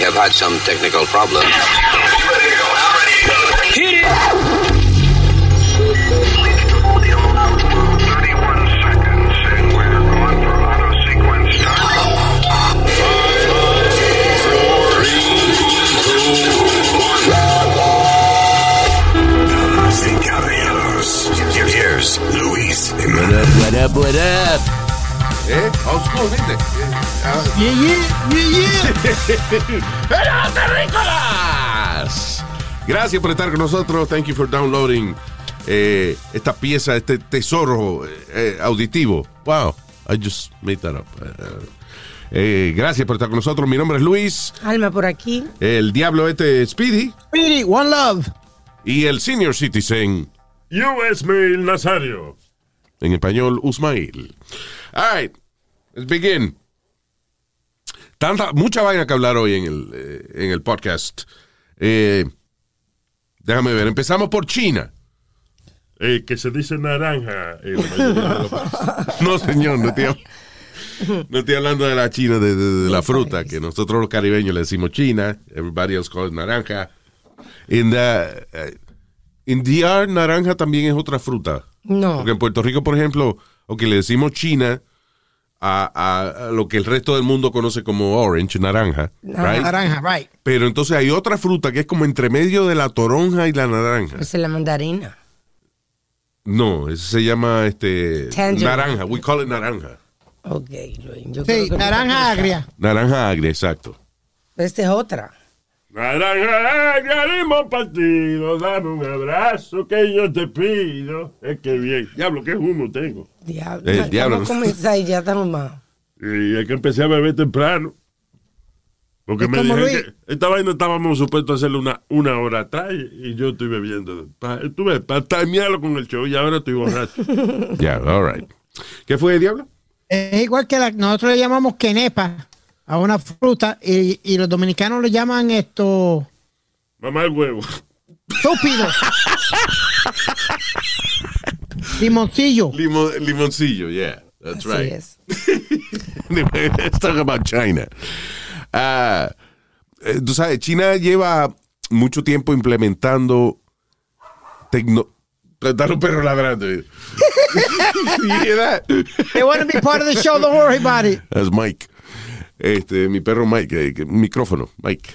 We have had some technical problems. Hit it! Damas here's Luis What up, what up, what up? ¿Eh? Old school, ¿viste? Yeah, yeah, yeah, yeah. ¡Pero terrícolas! Gracias por estar con nosotros. Thank you for downloading eh, esta pieza, este tesoro eh, auditivo. Wow, I just made that up. Eh, eh, gracias por estar con nosotros. Mi nombre es Luis. Alma por aquí. El diablo este es Speedy. Speedy, one love. Y el senior citizen, U.S. Mail Nazario. en español, Usmail. All right, let's begin. Tanta, mucha vaina que hablar hoy en el, eh, en el podcast. Eh, déjame ver, empezamos por China. Eh, que se dice naranja. No, señor, no estoy, no estoy hablando de la China, de, de- de la fruta, que nosotros los caribeños le decimos China, everybody else calls it naranja. In, the, in DR, naranja también es otra fruta. No. Porque en Puerto Rico, por ejemplo, o que le decimos China a, a- a lo que el resto del mundo conoce como orange, naranja, right? Naranja, right. Pero entonces hay otra fruta que es como entre medio de la toronja y la naranja. Esa es la mandarina. No, eso se llama este Tangerine. naranja. We call it naranja. Ok, Luis. Yo creo Sí, que naranja agria. Naranja agria, exacto. Esta es otra. Naranja, agradimos partido. Dame un abrazo que yo te pido. Es que bien. Diablo, qué humo tengo. Diablo. El diablo. Vamos a comenzar y ya estamos más. Y es que empecé a beber temprano. Porque Es me dijeron que esta vaina estábamos supuestos a hacerlo una, una hora atrás y, yo estoy bebiendo. Pa- Tú ves, para timearlo con el show y ahora estoy borracho. Ya, all right. ¿Qué fue, diablo? Es igual que la, nosotros le llamamos quenepa a una fruta y, y los dominicanos le llaman esto Mamá el huevo. estúpido. Limoncillo. Limo- limoncillo, yeah. That's Así right. es. Let's talk about China. Eh, tú sabes, China lleva mucho tiempo implementando tecno... Los perros ladrando. You hear that? They want to be part of the show, don't worry about it. That's Mike. Este, mi perro Mike, eh, micrófono, Mike.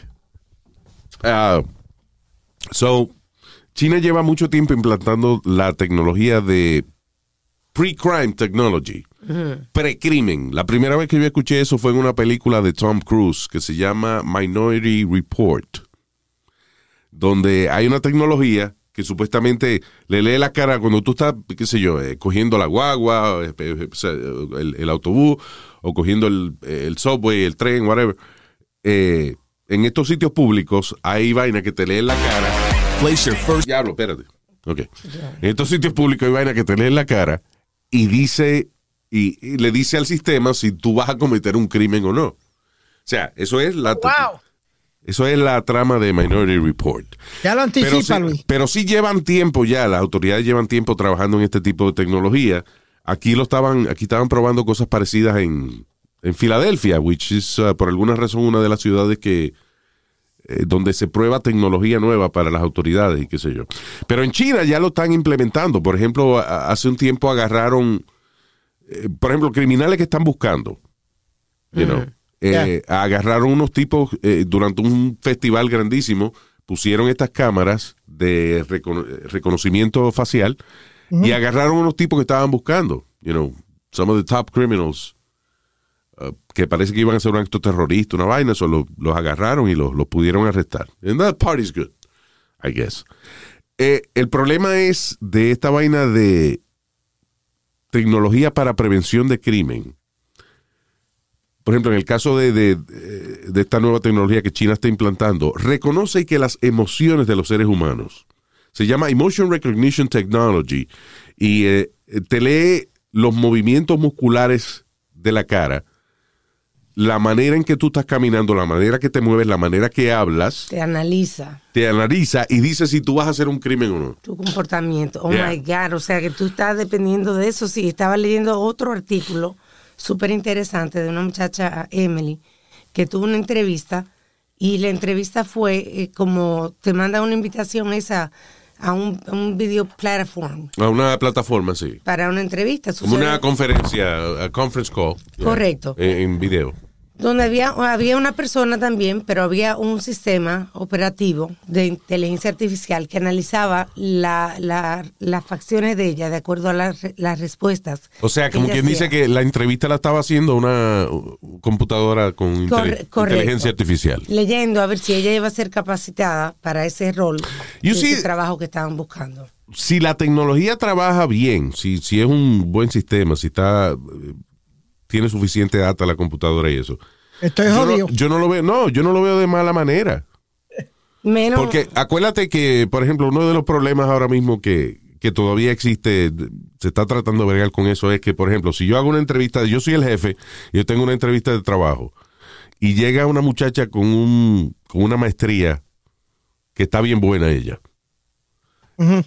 Ah, so, China lleva mucho tiempo implantando la tecnología de pre-crime technology, pre-crimen. La primera vez que yo escuché eso fue en una película de Tom Cruise que se llama Minority Report, donde hay una tecnología que supuestamente le lee la cara cuando tú estás, qué sé yo, eh, cogiendo la guagua, eh, el autobús, o cogiendo el, el subway, el tren, whatever. Eh, en estos sitios públicos hay vaina que te leen la cara. Place your first. Diablo, espérate. Ok. En estos sitios públicos hay vaina que te leen la cara y dice, y, y le dice al sistema si tú vas a cometer un crimen o no. O sea, eso es la, Wow. eso es la trama de Minority Report. Ya lo Pero anticipa, sí, Luis. pero sí llevan tiempo ya, las autoridades llevan tiempo trabajando en este tipo de tecnología. Aquí lo estaban, aquí estaban probando cosas parecidas en, en Filadelfia, which is uh, por alguna razón una de las ciudades que eh, donde se prueba tecnología nueva para las autoridades y qué sé yo. Pero en China ya lo están implementando. Por ejemplo, a- hace un tiempo agarraron, eh, por ejemplo, criminales que están buscando. You know, eh, agarraron unos tipos durante un festival grandísimo, pusieron estas cámaras de recono- reconocimiento facial y agarraron unos tipos que estaban buscando. You know, some of the top criminals uh, que parece que iban a ser un acto terrorista, una vaina, eso lo- los agarraron y los, los pudieron arrestar. And that part is good, I guess. Eh, el problema es de esta vaina de tecnología para prevención de crimen. Por ejemplo, en el caso de, de- de esta nueva tecnología que China está implantando, reconoce que las emociones de los seres humanos se llama Emotion Recognition Technology y eh, te lee los movimientos musculares de la cara, la manera en que tú estás caminando, la manera que te mueves, la manera que hablas, Te analiza te analiza y dice si tú vas a hacer un crimen o no. tu comportamiento. Oh Yeah. my God. O sea que tú estás dependiendo de eso. Sí, estaba leyendo otro artículo súper interesante de una muchacha, Emily, que tuvo una entrevista Y la entrevista fue eh, como te manda una invitación esa a un, a un video platform A una plataforma, sí. para una entrevista. Como una conferencia, a conference call. Correcto. En, en video. Donde había, había una persona también, pero había un sistema operativo de inteligencia artificial que analizaba la, la- las facciones de ella de acuerdo a las, re- las respuestas. O sea, como quien dice que la entrevista la estaba haciendo una computadora con inteligencia artificial. Leyendo a ver si ella iba a ser capacitada para ese rol, You ese trabajo que estaban buscando. Si la tecnología trabaja bien, si, si es un buen sistema, si está tiene suficiente data la computadora y eso. Estoy Yo jodido. no, yo no lo veo, no, yo no lo veo de mala manera. Menos, Porque acuérdate que, por ejemplo, uno de los problemas ahora mismo que, que todavía existe, se está tratando de bregar con eso, es que, por ejemplo, si yo hago una entrevista, yo soy el jefe, yo tengo una entrevista de trabajo, y llega una muchacha con, un, con una maestría que está bien buena ella,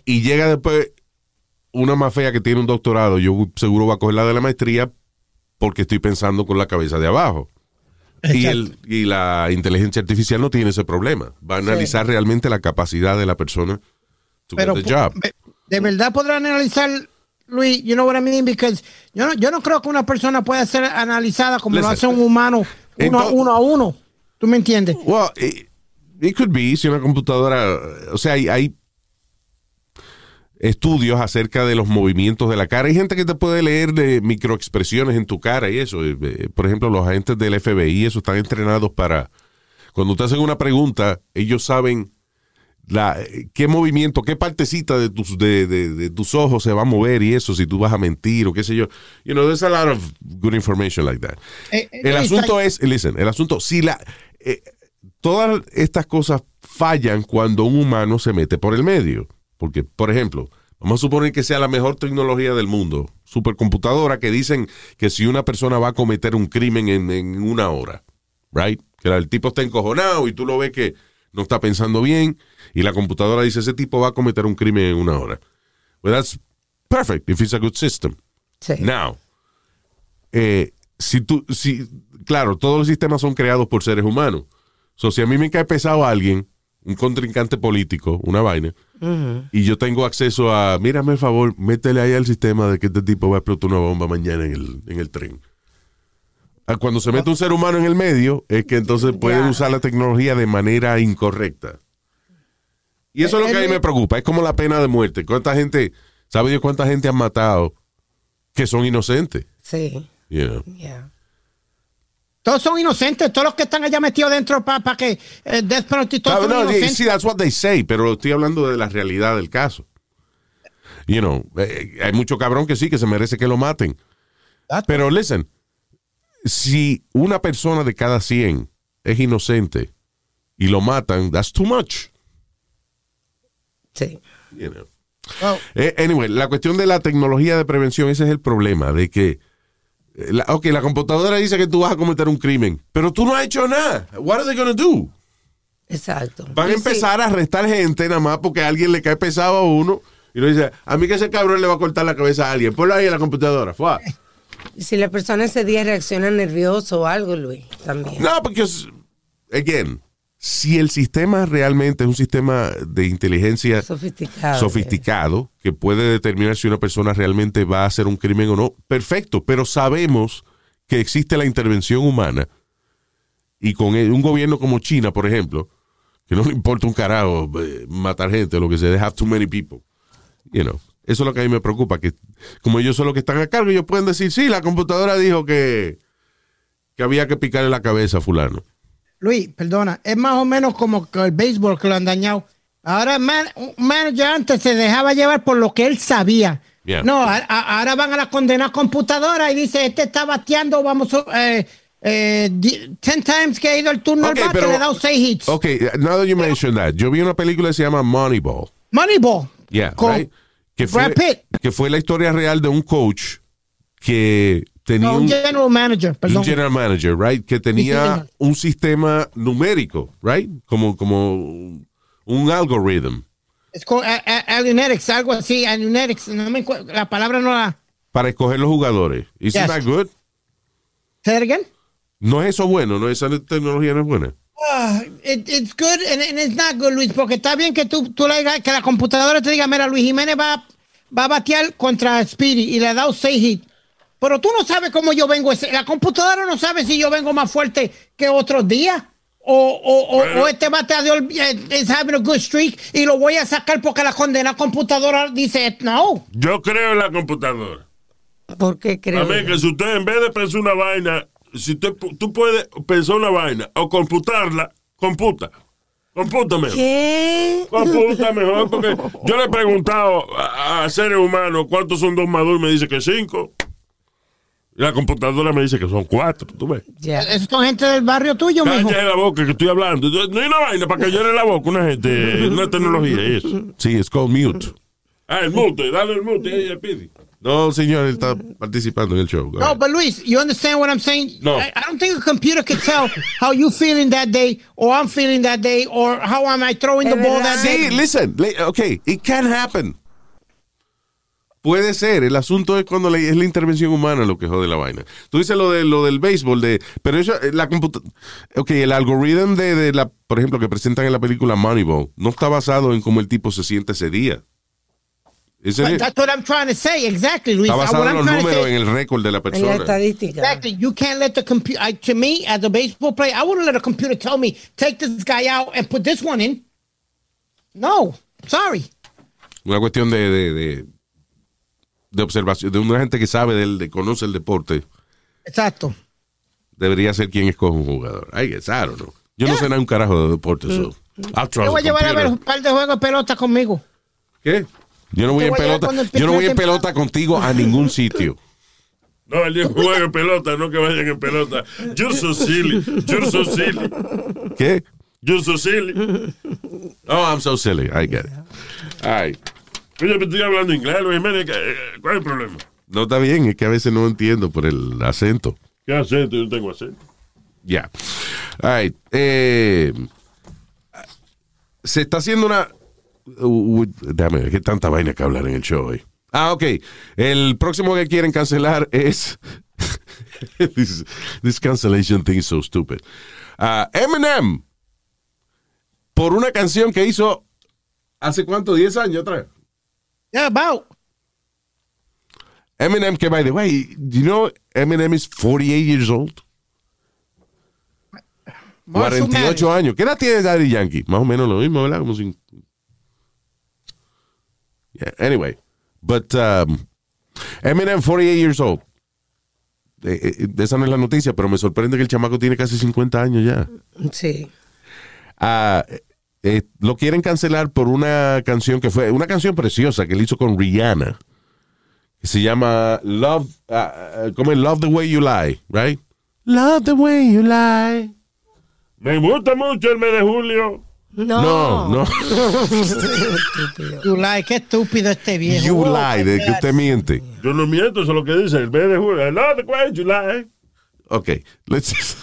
y llega después una más fea que tiene un doctorado, yo seguro voy a coger la de la maestría porque estoy pensando con la cabeza de abajo. Y, el, y la inteligencia artificial no tiene ese problema. Va a analizar realmente la capacidad de la persona to Pero get the job. de- verdad podrán analizar, Luis, you know what I mean? Because yo no, yo no creo que una persona pueda ser analizada como lo hace un humano, uno, Entonces- uno a uno. ¿Tú me entiendes? Well, it, it could be, si una computadora, o sea, hay, hay estudios acerca de los movimientos de la cara. Hay gente que te puede leer de microexpresiones en tu cara y eso. Eh, eh, Por ejemplo, los agentes del FBI, eso están entrenados para, cuando te hacen una pregunta, ellos saben la, qué movimiento, qué partecita de tus, de, de- de tus ojos se va a mover y eso, si tú vas a mentir o qué sé yo. You know, there's a lot of good information like that. Eh, El asunto es, listen, el asunto, si la, eh, todas estas cosas fallan cuando un humano se mete por el medio. Porque, por ejemplo, vamos a suponer que sea la mejor tecnología del mundo, supercomputadora, que dicen que si una persona va a cometer un crimen en, en una hora, right? Que el tipo está encojonado y tú lo ves que no está pensando bien y la computadora dice, ese tipo va a cometer un crimen en una hora. Well, that's perfect if it's a good system. Sí. Now, eh, si tú, si, claro, todos los sistemas son creados por seres humanos. So, si a mí me cae pesado alguien, un contrincante político, una vaina, y yo tengo acceso a, mírame el favor, métele ahí al sistema de que este tipo va a explotar una bomba mañana en el, en el tren. Ah, Cuando se mete un ser humano en el medio, es que entonces pueden usar la tecnología de manera incorrecta. Y eso es lo que a mí me preocupa. Es como la pena de muerte. ¿Cuánta gente, sabe Dios cuánta gente han matado que son inocentes? Sí, You know? yeah. Todos son inocentes, todos los que están allá metidos dentro para que eh, Death Penalty, todos No, son no, inocentes. sí, that's what they say, pero estoy hablando de la realidad del caso. You know, eh, hay mucho cabrón que sí, que se merece que lo maten. That's- Pero listen, si una persona de cada 100 es inocente y lo matan, that's too much. Sí. You know. Oh, Eh, anyway, la cuestión de la tecnología de prevención, ese es el problema, de que, eh, la, ok, la computadora dice que tú vas a cometer un crimen, pero tú no has hecho nada. What are they gonna do? Exacto. Van a sí, empezar a arrestar gente nada más porque a alguien le cae pesado a uno y uno dice, a mí que ese cabrón le va a cortar la cabeza a alguien. Ponlo ahí en la computadora. Fua. y si la persona ese día reacciona nervioso o algo, Luis, también. No, porque, again, si el sistema realmente es un sistema de inteligencia Sofisticado. sofisticado que puede determinar si una persona realmente va a hacer un crimen o no, perfecto, pero sabemos que existe la intervención humana y con un gobierno como China, por ejemplo, que no le importa un carajo eh, matar gente o lo que sea, they have too many people. You know, eso es lo que a mí me preocupa, que como ellos son los que están a cargo, ellos pueden decir, sí, la computadora dijo que, que había que picarle la cabeza a fulano. Luis, perdona, es más o menos como que el béisbol que lo han dañado. Ahora man- un manager antes se dejaba llevar por lo que él sabía. Yeah. No, a- a- ahora van a la condena computadora y dice, este está bateando, vamos, eh, eh, di- ten times que ha ido el turno Ok, al bate, le ha dado seis hits. Ok, now that you mention that, yo vi una película que se llama Moneyball. Moneyball. Yeah, Con right? Que fue, Brad Pitt. que fue la historia real de un coach que tenía No, un, general manager, perdón. un general manager, right? Que tenía un sistema numérico, right? Como, como un algoritmo Es con Alunetics, algo así, Alunetics, no me la palabra no la... para escoger los jugadores. Isn't Yes. that good? ¿Say it again? No es eso bueno, no esa tecnología no es buena. It- it's good and, and it's not good, Luis, porque está bien que tú, tú le digas que la computadora te diga, mira, Luis Jiménez va, va a batear contra Speedy y le ha dado 6 hits. Pero tú no sabes cómo yo vengo. ese- La computadora no sabe si yo vengo más fuerte que otros días. O, o, o, Bueno. o este bateador eh, is having a good streak y lo voy a sacar porque la condena computadora dice no. Yo creo en la computadora. ¿Por qué creo? A mí que si usted en vez de pensar una vaina, si usted, tú puedes pensar una vaina o computarla, computa. Computa mejor. ¿Qué? Computa mejor porque yo le he preguntado a, a seres humanos cuántos son dos dos y me dice que cinco. La computadora me dice que son cuatro. ¿Tú ves? Ya. Esos son gente del barrio tuyo, mijo. Cállate la boca que estoy hablando. No hay una vaina para que llene la boca una gente, una tecnología eso. Sí, es called mute. Ah, el mute, dale el mute ahí al pidi. No, señor, él está participando en el show. Go No, but Luis, you understand what I'm saying? No. I, I don't think a computer can tell how you feeling that day, or I'm feeling that day, or how am I throwing the ball that day. Sí, listen, li- okay, it can happen. Puede ser, el asunto es cuando le- es la intervención humana lo que jode la vaina. Tú dices lo de lo del béisbol, de, pero eso, eh, la computa ok, el algoritmo de, de la, por ejemplo, que presentan en la película Moneyball, no está basado en cómo el tipo se siente ese día. Ese But that's what I'm trying to say. Exactly, Luis. está basado what en los números, say- en el récord de la En la persona. estadística. Exactly. You can't let the computer. To me, as a baseball player, I wouldn't let a computer tell me take this guy out and put this one in. No, sorry. Una cuestión de, de, de, de observación, de una gente que sabe del, de conoce el deporte, Exacto. debería ser quien escoge un jugador. I don't know. Yo no sé nada un carajo de deporte, so. Trust Te voy a llevar a ver un par de juegos de pelota conmigo. ¿Qué? Yo no voy en pelota, yo no voy en pelota contigo a ningún sitio. No, el día que jueguen pelota, no que vayan en pelota. You're so silly. You're so silly. ¿Qué? You're so silly. Oh, I'm so silly. I get it. All right. Pero estoy hablando inglés, Luis Jiménez. ¿qué- eh, ¿Cuál es el problema? No está bien, es que a veces no entiendo por el acento. ¿Qué acento? Yo no tengo acento. Ya. All right. Eh, se está haciendo una. uh, uh, déjame ver, qué tanta vaina que hablar en el show hoy. Ah, ok. El próximo que quieren cancelar es. this, this cancellation thing is so stupid. Ah, Eminem. Por una canción que hizo hace cuánto, 10 años atrás. Yeah, about. Eminem, que by the way, do you know Eminem is 48 years old? Marshall 48 Mathers. años. ¿Qué edad tiene Daddy Yankee? Más o menos lo mismo, ¿verdad? Como sin... Yeah, anyway. But um, Eminem, 48 years old. Eh, eh, esa no es la noticia, pero me sorprende que el chamaco tiene casi 50 años ya. Sí. Ah, eh, lo quieren cancelar por una canción que fue, una canción preciosa que él hizo con Rihanna. Que se llama Love, ah, ah, como Love the Way You Lie, right? Love the Way You Lie. Me gusta mucho el mes de julio. No, No. no. You lie, qué estúpido este viejo. You lie, de que usted miente. Yo no miento, eso es lo que dice el mes de julio. No, the way you lie. Ok, let's.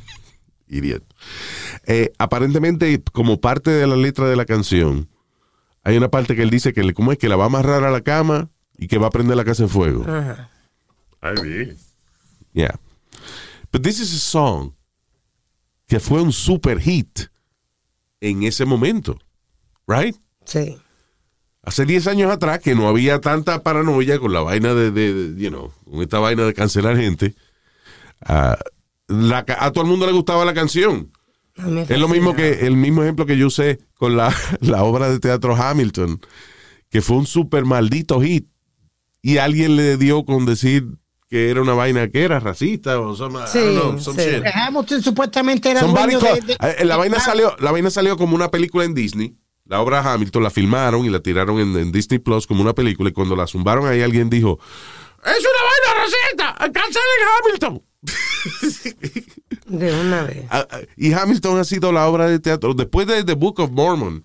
Idiot. Eh, aparentemente, como parte de la letra de la canción, hay una parte que él dice que le, ¿cómo es? Que la va a amarrar a la cama y que va a prender la casa en fuego. Ajá. Ay, bien. Yeah. But this is a song que fue un super hit en ese momento. Right? Sí. Hace 10 años atrás que no había tanta paranoia con la vaina de, de- de, you know, con esta vaina de cancelar gente. la ca- a todo el mundo le gustaba la canción. Es lo mismo que el mismo ejemplo que yo usé con la, la obra de teatro Hamilton, que fue un super maldito hit y alguien le dio con decir que era una vaina que era racista o some, I Sí, don't know, some sí. shit. Hamilton supuestamente era dueño de, de- eh, la vaina salió la vaina salió como una película en Disney la obra Hamilton la filmaron y la tiraron en, en Disney Plus como una película y cuando la zumbaron ahí alguien dijo es una vaina racista cancelen Hamilton De una vez. Ah, ah, y Hamilton ha sido la obra de teatro después de The Book of Mormon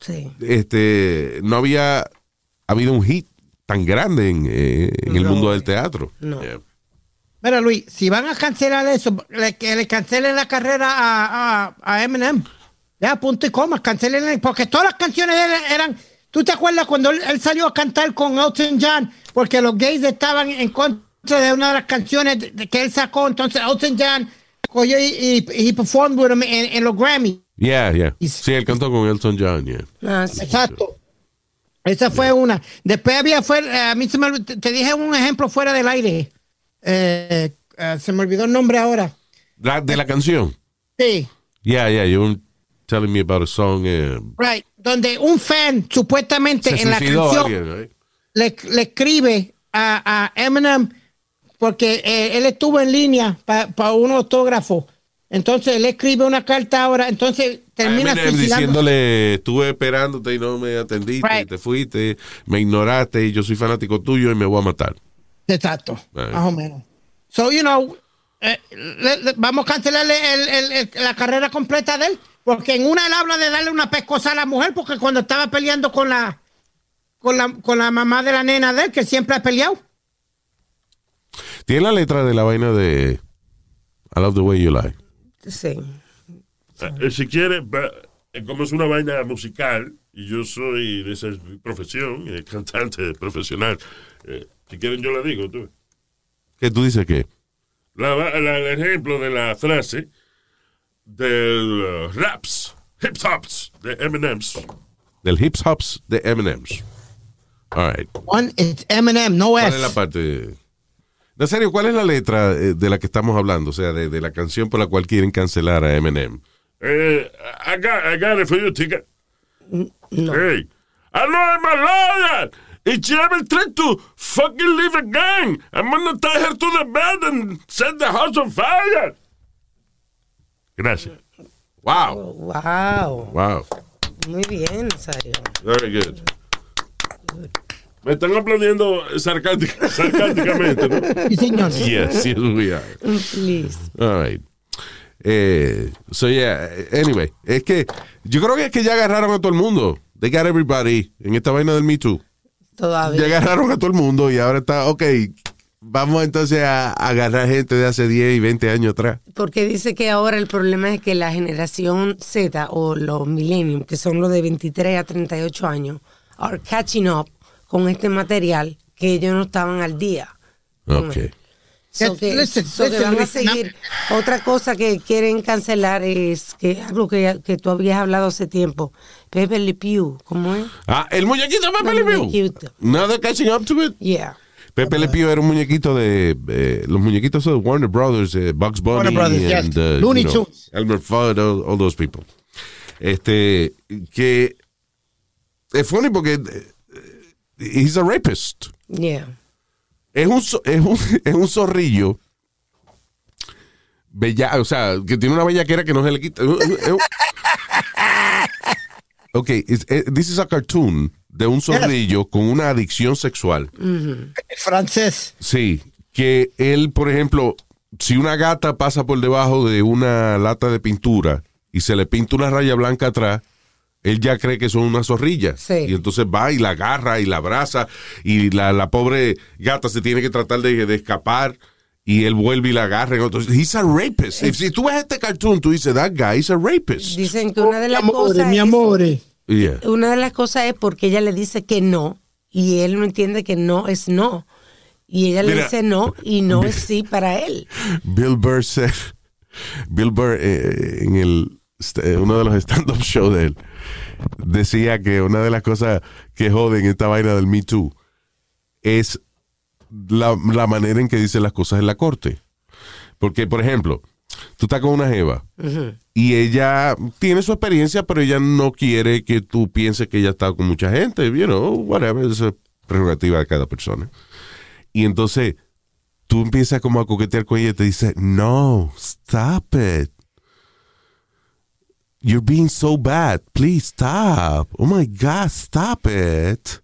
Sí. este no había habido un hit tan grande en, eh, en el No, mundo del teatro no. Yeah. Mira, Luis, si van a cancelar eso, le- que le cancelen la carrera a, a, a Eminem. Ya, punto y coma, cancelen, porque todas las canciones de él eran. ¿Tú te acuerdas cuando él, él salió a cantar con Elton John? Porque los gays estaban en contra de una de las canciones de- de que él sacó. Entonces, Elton John cogió y, y, y performed with him en, en los Grammy. Yeah, yeah. Y- Sí, él cantó con Elton John, yeah. Ah, sí. Exacto. Esa fue una. Después había, fue, eh, a mí se me, olvidó- te, te dije un ejemplo fuera del aire. Eh, eh, se me olvidó el nombre ahora. La, de la canción. Sí, Yeah, yeah, you were telling me about a song. eh, right. Donde un fan supuestamente se en la canción alguien, right? le, le escribe a, a Eminem porque eh, él estuvo en línea para un autógrafo. Entonces él escribe una carta ahora, entonces termina Eminem diciéndole, estuve esperándote y no me atendiste, Right. y te fuiste, me ignoraste y yo soy fanático tuyo y me voy a matar. Exacto, Right. más o menos. So, you know, eh, le- le- vamos a cancelarle el- el- el- la carrera completa de él, porque en una él habla de darle una pescosa a la mujer, porque cuando estaba peleando con la, con la, con la mamá de la nena de él, que siempre ha peleado. Tiene la letra de la vaina de I love the way you lie. Sí. Eh, si quiere, eh, como es una vaina musical y yo soy de esa profesión, eh, cantante profesional, eh, si quieren yo la digo. Tú. ¿Qué tú dices que? La, va- la- el ejemplo de la frase del uh, raps, hip hops de Eminem's. Del hip hops de Eminem's. All right. One is Eminem, no ¿Cuál es. es la parte? En serio, ¿cuál es la letra eh, de la que estamos hablando? O sea, de, de la canción por la cual quieren cancelar a Eminem. Eh, I, got, I got it for you, tica. No. Hey, I know I'm a liar. If she ever tried to fucking leave again, I'm gonna tie her to the bed and set the house on fire. Gracias. Wow. Wow. Wow. Muy bien, Nazario. Very good. Me están aplaudiendo sarcástica- sarcásticamente, ¿no? Sí, señor. Yes, yes, we are. Please. All right. Eh, so yeah, anyway, es que yo creo que es que ya agarraron a todo el mundo. They got everybody en esta vaina del Me Too. Ya Todavía. agarraron a todo el mundo y ahora está, ok, vamos entonces a, a agarrar gente de hace 10 y 20 años atrás. Porque dice que ahora el problema es que la generación Z o los millennium, que son los de 23 a 38 años, are catching up con este material que ellos no estaban al día. Ok. So que, Listen, so que listen, van a seguir. Otra cosa que quieren cancelar es que algo que, que tú habías hablado hace tiempo. Pepe Le Pew, ¿cómo es? Ah, el muñequito de Pepe Le Pew. they're catching up to it. Yeah. Pepe Le Pew era un muñequito de eh, los muñequitos de Warner Brothers, eh, Bugs Bunny, Warner Brothers, yes. uh, Looney you know, Tunes. Elmer Fudd, all, all those people. Este, que es funny porque eh, he's a rapist. Yeah. Es un, es un, es un zorrillo. Bella, o sea, que tiene una bellaquera que no se le quita. Ok, it's- this is a cartoon de un zorrillo con una adicción sexual. Francés. Sí, que él, por ejemplo, si una gata pasa por debajo de una lata de pintura y se le pinta una raya blanca atrás, él ya cree que son una zorrilla. Sí. Y entonces va y la agarra y la abraza y la, la pobre gata se tiene que tratar de, de escapar y él vuelve y la agarra. Entonces, he's a rapist. Si tú ves este cartoon, tú dices, that guy is a rapist. Dicen que una de Mi las amor, cosas. mi es- amor. Yeah. Una de las cosas es porque ella le dice que no y él no entiende que no es no. Y ella le Mira. dice no y no es sí para él. Bill Burr said- Bill Burr eh, en el eh, uno de los stand-up shows de él decía que una de las cosas que joden esta vaina del Me Too es la, la manera en que dice las cosas en la corte. Porque, por ejemplo, tú estás con una jeva y ella tiene su experiencia, pero ella no quiere que tú pienses que ella está con mucha gente, you know, whatever, eso es prerrogativa de cada persona. Y entonces tú empiezas como a coquetear con ella y te dice, no, stop it. You're being so bad. Please stop. Oh my God, stop it.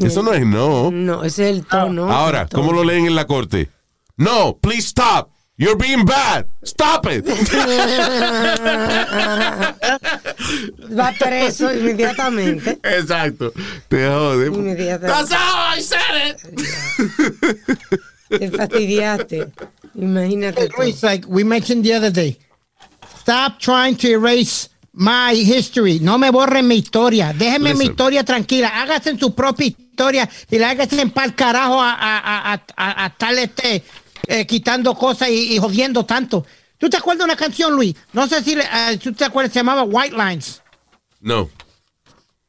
Eso no es no. No, ese es el tono. Ahora, el tono. ¿cómo lo leen en la corte? No, please stop. You're being bad. Stop it. Va preso inmediatamente. Exacto. Te jode. Inmediatamente. That's how I said it. Te fastidiaste. Imagínate. tú. Luis, like we mentioned the other day, stop trying to erase my history. No me borren mi historia. Déjenme mi Listen. historia tranquila. Hágase en su propia historia y la hágase en pal carajo a, a, a, a, a estar este, eh, quitando cosas y, y jodiendo tanto. ¿Tú te acuerdas de una canción, Luis? No sé si eh, tú te acuerdas, se llamaba White Lines. No.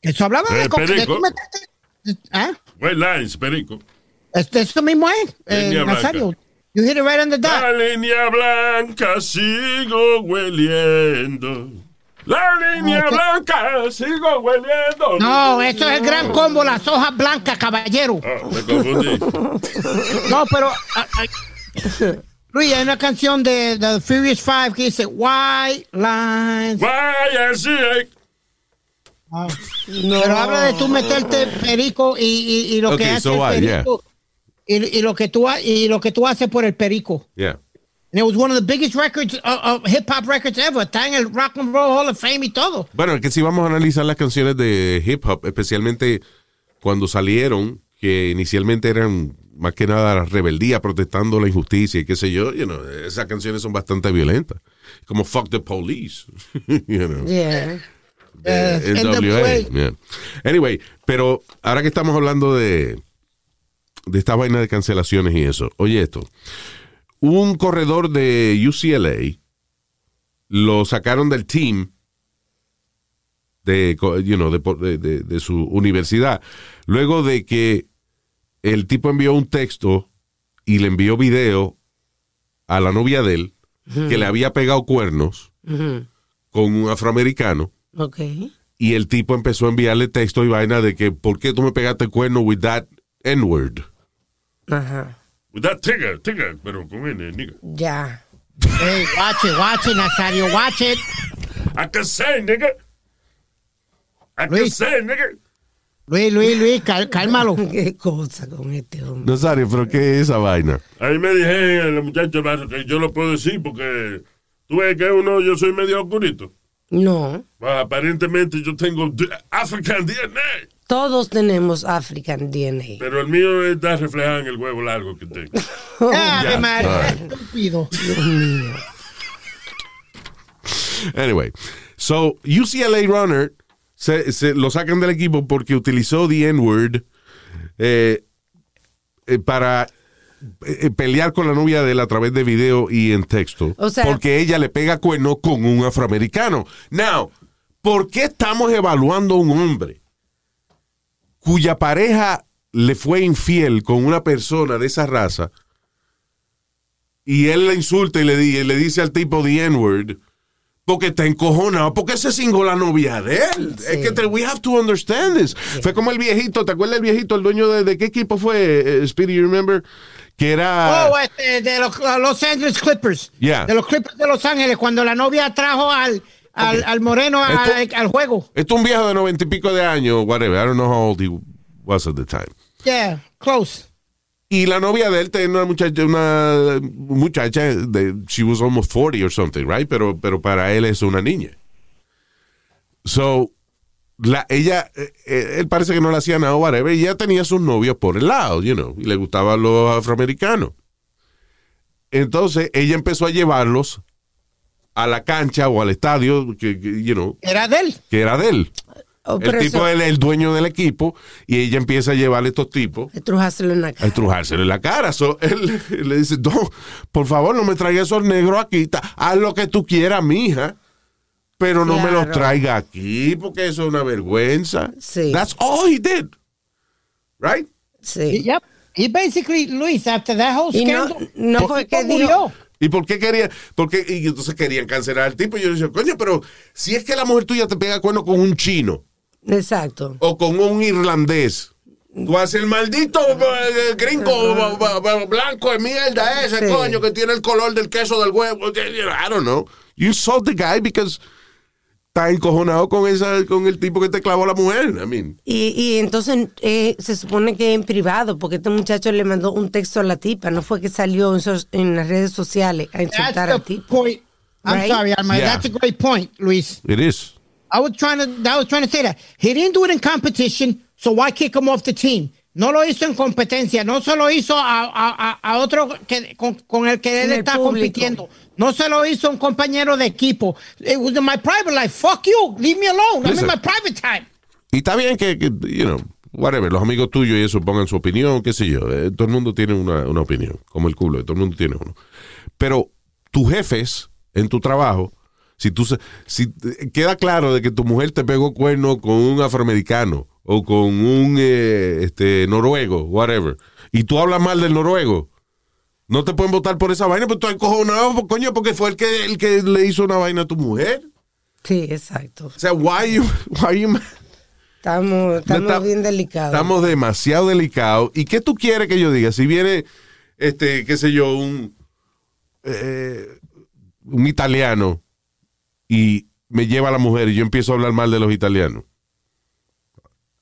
Eso hablaba Eh, de, co- de perico. tú meterte- ¿Ah? White Lines, perico. Esto, eso mismo es, eh, Nazario. blanca. You hit it right on the dot. La línea blanca sigo hueliendo. La línea No, que- blanca sigo hueliendo. No, eso es el gran combo, las hojas blancas, caballero. Ah, me confundí. No, pero. ah, ah, Luis, hay una canción de The Furious Five que dice White Lines. YMCA. Pero habla de tú meterte perico y, y, y lo que Okay, hace so el. Y, y lo que tú ha- y lo que tú haces por el perico. Yeah. And it was one of the biggest records of, of hip hop records ever. Está en el Rock and Roll Hall of Fame y todo. Bueno, es que si vamos a analizar las canciones de hip hop, especialmente cuando salieron, que inicialmente eran más que nada la rebeldía, protestando la injusticia y qué sé yo, you know, esas canciones son bastante violentas. Como Fuck the Police. you know. Yeah. El NWA. WA, yeah. Anyway, pero ahora que estamos hablando de, de esta vaina de cancelaciones y eso, oye esto. Un corredor de UCLA lo sacaron del team de, you know, de, de- su universidad. Luego de que el tipo envió un texto y le envió video a la novia de él que le había pegado cuernos con un afroamericano y el tipo empezó a enviarle texto y vaina de que ¿por qué tú me pegaste el cuerno with that N-word? Ajá. With that tigger, tigger, pero con N, nigga. Ya. Hey, watch it, watch it, Nazario, watch it. I can say, nigga. I can Luis. say, nigga. Luis, Luis, Luis, cal- cálmalo. Qué cosa con este hombre. Nazario, ¿pero qué es esa vaina? Ahí me dije el muchacho que yo lo puedo decir porque tú ves que uno, yo soy medio oscurito. No. Pues, aparentemente yo tengo African DNA, Todos tenemos African DNA. pero el mío está reflejado en el huevo largo que tengo. Ave Ya, María, all estúpido. Anyway, so UCLA Runner se, se lo sacan del equipo porque utilizó the N-word eh, eh, para eh, pelear con la novia de él a través de video y en texto. O sea- porque ella le pega cuerno con un afroamericano. Now, ¿por qué estamos evaluando a un hombre cuya pareja le fue infiel con una persona de esa raza y él le insulta y le, di- le dice al tipo the N-word? Porque está encojonado, porque se cingó la novia de él. Es que te- we have to understand this. Fue como el viejito, ¿te acuerdas el viejito, el dueño de, de qué equipo fue, eh, Speedy, you remember? Que era... Oh, este, de los Los Angeles Clippers. Yeah. De los Clippers de Los Ángeles, cuando la novia trajo al, al, moreno al, Esto- al juego. Esto es un viejo de noventa y pico de años, whatever. I don't know how old he was at the time. Yeah, close. Y la novia de él tenía una muchacha, una muchacha de, she was almost 40 or something, right? Pero, pero para él es una niña. So, la, ella, eh, eh, él parece que no le hacía nada, whatever, y ella tenía sus novios por el lado, you know, y le gustaban los afroamericanos. Entonces, ella empezó a llevarlos a la cancha o al estadio, que, que, you know, Era de él. que era de él. Oh, El tipo es el dueño del equipo y ella empieza a llevarle a estos tipos estrujárselo en la a cara. estrujárselo en la cara. So, él, le dice, no, por favor, no me traigas esos negros aquí. Haz lo que tú quieras, mija. Pero no me los traiga aquí porque eso es una vergüenza. Sí. That's all he did. Right? Sí. Yep. He basically, Luis, after that whole Y no, scandal, no el fue que murió. dijo, ¿Y por qué querían? Porque, y entonces querían cancelar al tipo. Y yo decía, coño, pero si es que la mujer tuya te pega cuerno con un chino exacto. o con un irlandés. Tú haces el maldito eh, gringo ba- ba- blanco de mierda ese, Sí. coño, que tiene el color del queso del huevo. I don't know. You insult the guy because está encojonado con esa, con el tipo que te clavó a la mujer. I mean, Y, y entonces eh, se supone que en privado, porque este muchacho le mandó un texto a la tipa, no fue que salió en, sos- en las redes sociales a insultar That's al the tipo. point. I'm Right? sorry, Alma. Yeah. That's a great point, Luis. it is. I was trying to, I was trying to say that he didn't do it in competition, so why kick him off the team? No lo hizo en competencia, no se lo hizo a, a, a- a otro que, con, con el que él el está público. compitiendo. No se lo hizo a un compañero de equipo. It was in my private life. Fuck you. Leave me alone. I'm in my private time. Y está bien que, que, you know, whatever, los amigos tuyos y eso pongan su opinión, qué sé yo. Eh, todo el mundo tiene una, una opinión, como el culo, todo el mundo tiene uno. Pero tus jefes en tu trabajo, si tú se- si queda claro de que tu mujer te pegó cuerno con un afroamericano o con un eh, este noruego, whatever, y tú hablas mal del noruego, no te pueden votar por esa vaina, pero tú encojonado, pues, coño, porque fue el que el que le hizo una vaina a tu mujer. Sí, exacto. O sea, why you, why you- Estamos, estamos bien delicados. Estamos demasiado delicados. ¿Y qué tú quieres que yo diga? Si viene, este, qué sé yo, un, eh, un italiano y me lleva a la mujer y yo empiezo a hablar mal de los italianos.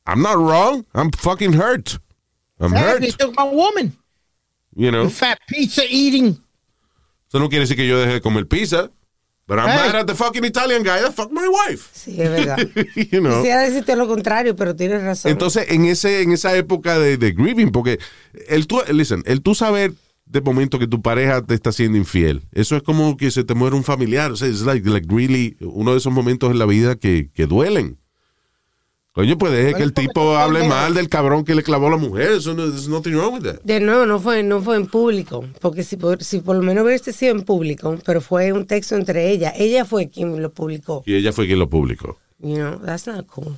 I'm not wrong. I'm fucking hurt. I'm Exactly. hurt. Took my woman. You know. Fat pizza eating. Eso no quiere decir que yo deje de comer pizza. But I'm Hey. mad at the fucking Italian guy that fucked my wife. Sí, es verdad. you know. Quisiera decirte lo contrario, pero tienes razón. Entonces, en ese, en esa época de, de grieving, porque el tú, listen, el tú saber de momento que tu pareja te está siendo infiel, eso es como que se te muere un familiar. O sea, es like, like really uno de esos momentos en la vida que, que duelen. Coño, pues deje que el tipo hable mal del cabrón que le clavó a la mujer. Eso no, there's nothing wrong with that. De nuevo, no fue, no fue en público, porque si por, si por lo menos hubiese sido en público, pero fue un texto entre ella, ella fue quien lo publicó. Y ella fue quien lo publicó. You know, that's not cool.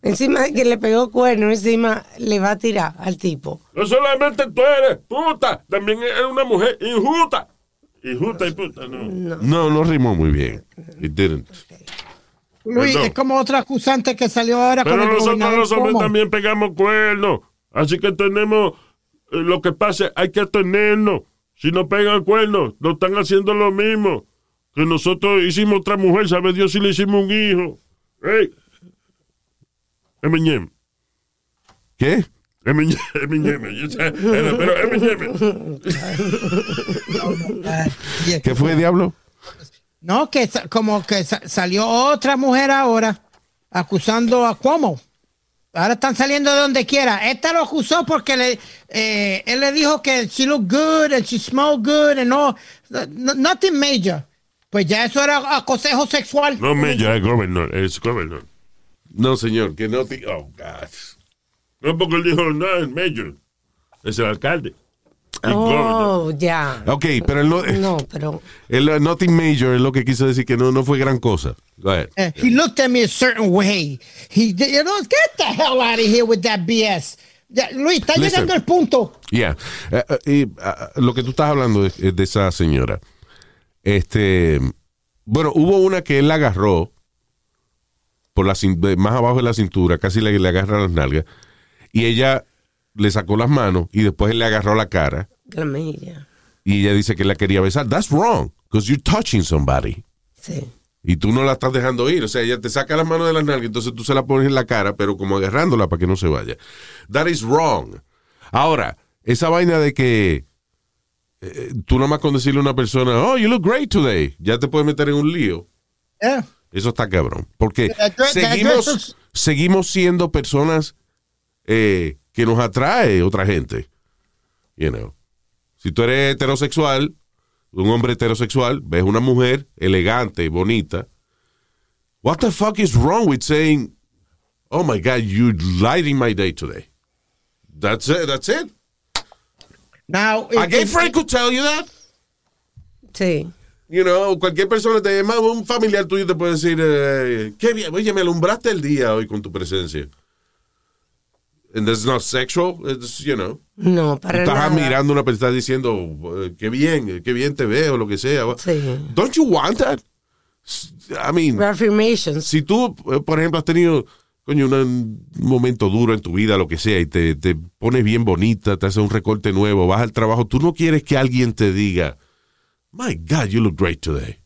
Encima de que le pegó cuerno, encima le va a tirar al tipo. No solamente tú eres puta, también eres una mujer injusta. Injusta y puta, no. No, no rimó muy bien. It didn't. Luis, Perdón. es como otro acusante que salió ahora con Pero el nosotros los hombres también pegamos cuernos. Así que tenemos eh, lo que pase, hay que tenernos. Si no pegan cuernos, no están haciendo lo mismo. Que nosotros hicimos otra mujer, sabe Dios si le hicimos un hijo. ¡Ey! Emiñem. ¿Qué? Pero. ¿Qué fue, diablo? No, que como que sa- salió otra mujer ahora acusando a Cuomo. Ahora están saliendo de donde quiera. Esta lo acusó porque le, eh, él le dijo que she looked good and she smelled good and no- nothing major. Pues ya eso era acosejo sexual. No, Mella, es gobernador, es gobernador. No, señor, que no. Oh, God. No, porque él dijo, no, es mayor. Es el alcalde. Oh, ya. Ok, pero él no... No, pero El uh, nothing major es lo que quiso decir que no, no fue gran cosa. Go ahead. Eh, he looked at me a certain way. He, you know, get the hell out of here with that BS. Ya, Luis, está Listen. llegando el punto. Yeah. Eh, eh, y, ah, lo que tú estás hablando es, es de esa señora. Este, bueno, hubo una que él la agarró por la más abajo de la cintura, casi le, le agarra las nalgas, y ella le sacó las manos y después él le agarró la cara la mejilla. y ella dice que la quería besar. That's wrong, because you're touching somebody. Sí. Y tú no la estás dejando ir. O sea, ella te saca las manos de las nalgas, entonces tú se la pones en la cara, pero como agarrándola para que no se vaya. That is wrong. Ahora, esa vaina de que eh, tú nomás con decirle a una persona, oh, you look great today, ya te puedes meter en un lío. Yeah. Eso está cabrón. Porque That dress- that seguimos, seguimos siendo personas eh, que nos atrae otra gente. You know. Si tú eres heterosexual, un hombre heterosexual, ves una mujer elegante, bonita. What the fuck is wrong with saying, oh my God, you lighting my day today? That's it. That's it. Now, A gay friend could tell you that. Sí. You know, cualquier persona te más un familiar tuyo te puede decir, eh, qué bien, oye, me alumbraste el día hoy con tu presencia. And that's not sexual, it's, you know. No, para Estás nada. mirando una persona diciendo, eh, qué bien, qué bien te veo, lo que sea. Sí. Don't you want that? I mean, Reaffirmations. si tú, eh, por ejemplo, has tenido, coño, un momento duro en tu vida, lo que sea, y te, te pones bien bonita, te hace un recorte nuevo, vas al trabajo, tú no quieres que alguien te diga, my God, you look great today.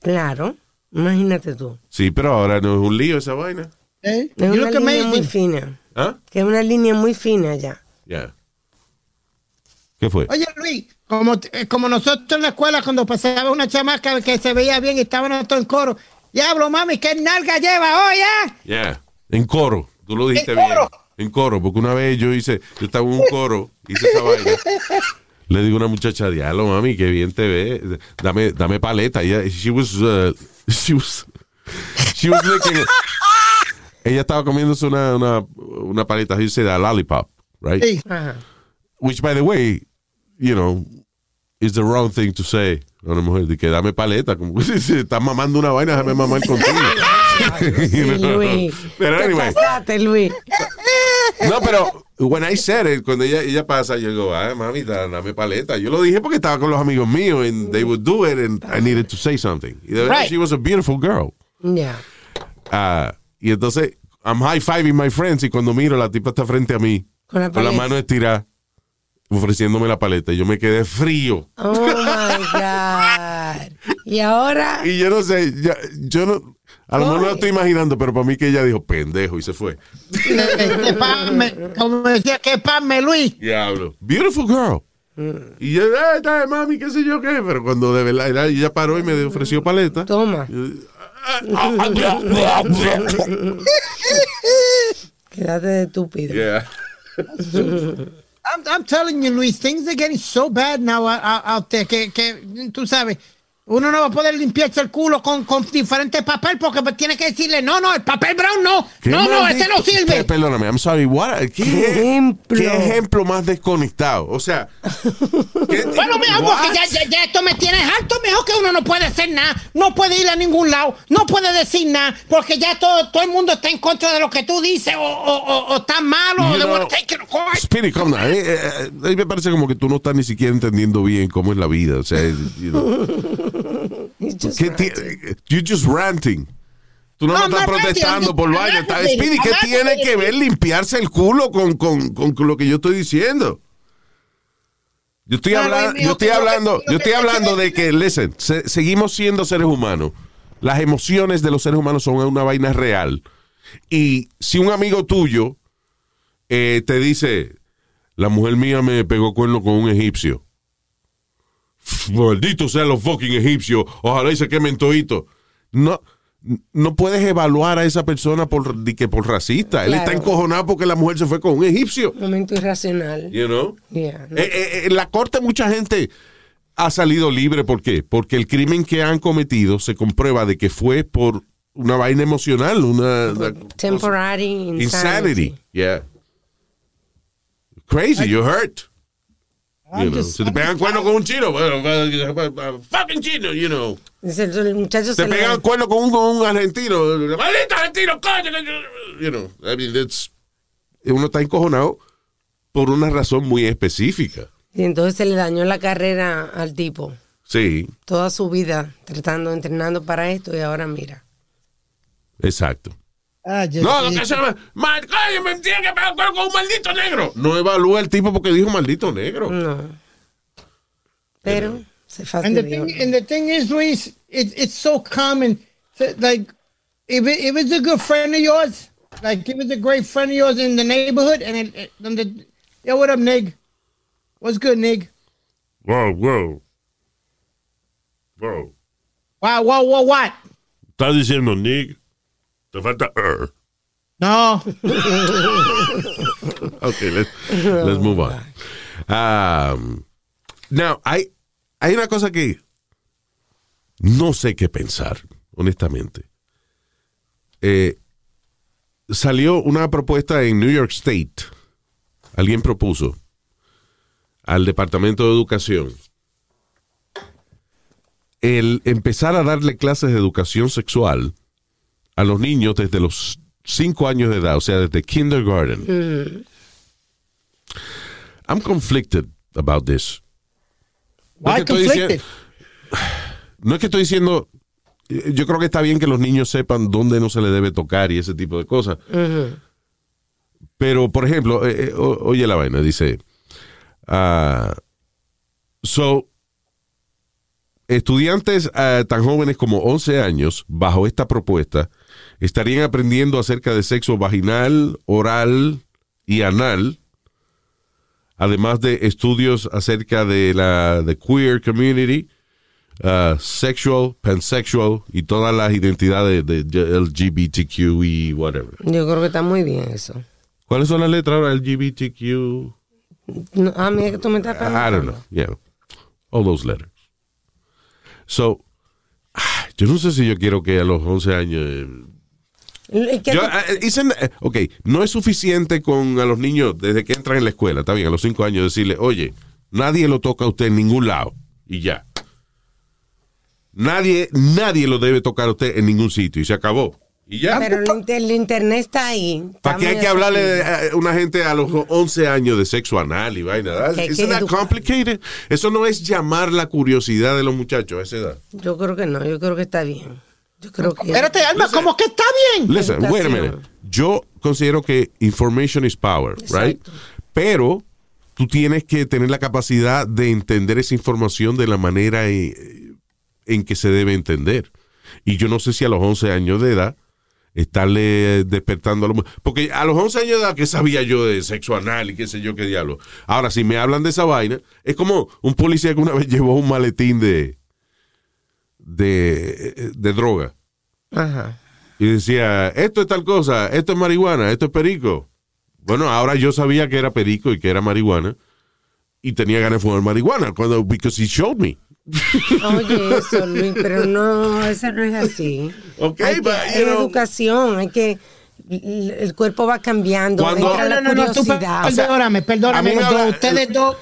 Claro. Imagínate tú. Sí, pero ahora no es un lío esa vaina. eh, Es you una look línea muy fina. ¿Ah? Que es una línea muy fina ya. Ya. ¿Qué fue? Oye, Luis, como, eh, como nosotros en la escuela, cuando pasaba una chamaca que se veía bien y estaban todos en coro, diablo, mami, ¿qué nalga lleva hoy, ah? Ya. En coro. Tú lo dijiste En bien. coro. En coro, porque una vez yo hice, yo estaba en un coro, hice esa vaina. Le digo a una muchacha, diablo, mami, qué bien te ve. Dame, dame paleta. Ella, she was, uh, she was, she was licking- Ella estaba comiéndose una, una, una paleta, you say that, lollipop, right? Sí. Ajá. Which, by the way, you know, is the wrong thing to say a una mujer, de que dame paleta, como que si, estás mamando una vaina, déjame mamar contigo. Sí, Luis. Pero Te anyway. pasaste, Luis. No, pero when I said it, cuando ella, ella pasa, yo digo, ay, mami, da- dame paleta. Yo lo dije porque estaba con los amigos míos and they would do it and I needed to say something. Y de verdad, Right. she was a beautiful girl. Ya. Ah, y entonces, I'm high-fiving my friends y cuando miro, la tipa está frente a mí, Con la con la paleta. mano estirada, ofreciéndome la paleta. Y yo me quedé frío. Oh my God. Y ahora. Y yo no sé, ya- yo no, a lo mejor no lo estoy imaginando, pero para mí que ella dijo, pendejo, y se fue. Que pame, como decía, que pame, Luis. Diablo. Beautiful girl. Y yo, eh, mami, qué sé yo qué. Pero cuando de verdad ella- ella paró y me ofreció paleta. Toma. Quédate de estúpido. Yeah. I'm, I'm telling you, Luis, things are getting so bad now out, out- out there que, que tú sabes, uno no va a poder limpiarse el culo con, con diferente papel porque pues tiene que decirle, no, no, el papel brown no, no, no, este no sirve. Pe- Perdóname, I'm sorry. What, ¿qué, Ejemplo. ¿Qué ejemplo más desconectado? O sea. ¿qué- Bueno, what? porque ya, ya, ya esto me tienes harto, mejor que uno no puede hacer nada, no puede ir a ningún lado, no puede decir nada, porque ya todo, todo el mundo está en contra de lo que tú dices, o, o, o, o está malo, You take it. Spirit, come down. Eh, eh, eh, me parece como que tú no estás ni siquiera entendiendo bien cómo es la vida. O sea, you know. Just ¿Qué ranting. You're just ranting. Tú no, No, no estás protestando por vaina. Speedy, ¿qué tiene que ver limpiarse el culo con, con, con, con lo que yo estoy diciendo? Yo estoy, hablando, yo estoy que- hablando, yo estoy hablando de que, listen, se- seguimos siendo seres humanos. Las emociones de los seres humanos son una vaina real. Y si un amigo tuyo eh, te dice, la mujer mía me pegó cuerno con un egipcio. Maldito sean los fucking egipcios. Ojalá y se quemen toditos. No, no puedes evaluar a esa persona por, que por racista. Él está encojonado porque la mujer se fue con un egipcio. Momento irracional. You know? Yeah, no. Eh, eh, en la corte mucha gente ha salido libre. ¿Por qué? Porque el crimen que han cometido se comprueba de que fue por una vaina emocional, una, una Temporary insanity. insanity. Yeah. Crazy, you hurt. You know. Si te pegan cuerno con un chino, fucking chino, you know. El muchacho Te pegan cuerno con un, con un argentino, maldito argentino, coño, you know. I mean, it's, uno está encojonado por una razón muy específica. Y entonces se le dañó la carrera al tipo. Sí, Toda su vida tratando, entrenando para esto y ahora mira. exacto. Ah, No, lo que se llama, mal, coño, me tiene que con un maldito negro. No evalúa el tipo porque dijo maldito negro. No. Pero se And the fastidió. thing, and the thing is, Luis, it, it's so common. Like, if it, if it's a good friend of yours, like if it's a great friend of yours in the neighborhood, and it, it, then the, yo, what up, Nig? What's good, Nig? Wow, wow. Wow. Wow, wow, wow, what? Estás diciendo Nick. Te falta er. No, Okay, let's, let's move on. Um, now, hay, hay una cosa que no sé qué pensar, honestamente. Eh, salió una propuesta en New York State. Alguien propuso al Departamento de Educación el empezar a darle clases de educación sexual a los niños desde los 5 años de edad, o sea, desde kindergarten. I'm conflicted about this. No es why que estoy conflicted? diciendo- No es que estoy diciendo, eh, yo creo que está bien que los niños sepan dónde no se le debe tocar y ese tipo de cosas. Pero, por ejemplo, eh, eh, o- oye la vaina, dice, ah, so, estudiantes ah, tan jóvenes como 11 años, bajo esta propuesta, estarían aprendiendo acerca de sexo vaginal, oral y anal, además de estudios acerca de la de queer community, uh, sexual, pansexual y todas las identidades de LGBTQ y whatever. Yo creo que está muy bien eso. ¿Cuáles son las letras ahora? LGBTQ. No, ah, mira que tú me estás I don't know. Yeah. All those letters. So, ah, yo no sé si yo quiero que a los 11 años. Eh, Es que Yo, eh, ok, no es suficiente con a los niños desde que entran en la escuela, está bien, a los 5 años decirle, oye, nadie lo toca a usted en ningún lado y ya. Nadie, nadie lo debe tocar a usted en ningún sitio y se acabó. Y ya. Pero el, inter- el internet está ahí. ¿Para qué hay que hablarle accesible. a una gente a los 11 años de sexo anal y vaina? Que Isn't that complicated? Eso no es llamar la curiosidad de los muchachos a esa edad. Yo creo que no, yo creo que está bien. Yo creo que. Espérate, Alma, ¿cómo que está bien? Listen, wait a minute. Yo considero que information is power, right? Exacto. Pero tú tienes que tener la capacidad de entender esa información de la manera en, en que se debe entender. Y yo no sé si a los 11 años de edad estarle despertando a los... Porque a los 11 años de edad, ¿qué sabía yo de sexo anal y qué sé yo qué diablo? Ahora, si me hablan de esa vaina, es como un policía que una vez llevó un maletín de, de, de droga Ajá. y decía, esto es tal cosa, esto es marihuana, esto es perico. Bueno, ahora yo sabía que era perico y que era marihuana y tenía ganas de fumar marihuana cuando because he showed me. Oye, eso, Luis, pero no, eso no es así. Ok, hay que, but, hay you know- educación, hay que. El cuerpo va cambiando, Cuando- entra la No, no, no, tú, perdóname, a perdóname. mí me los dos, habla- ustedes dos.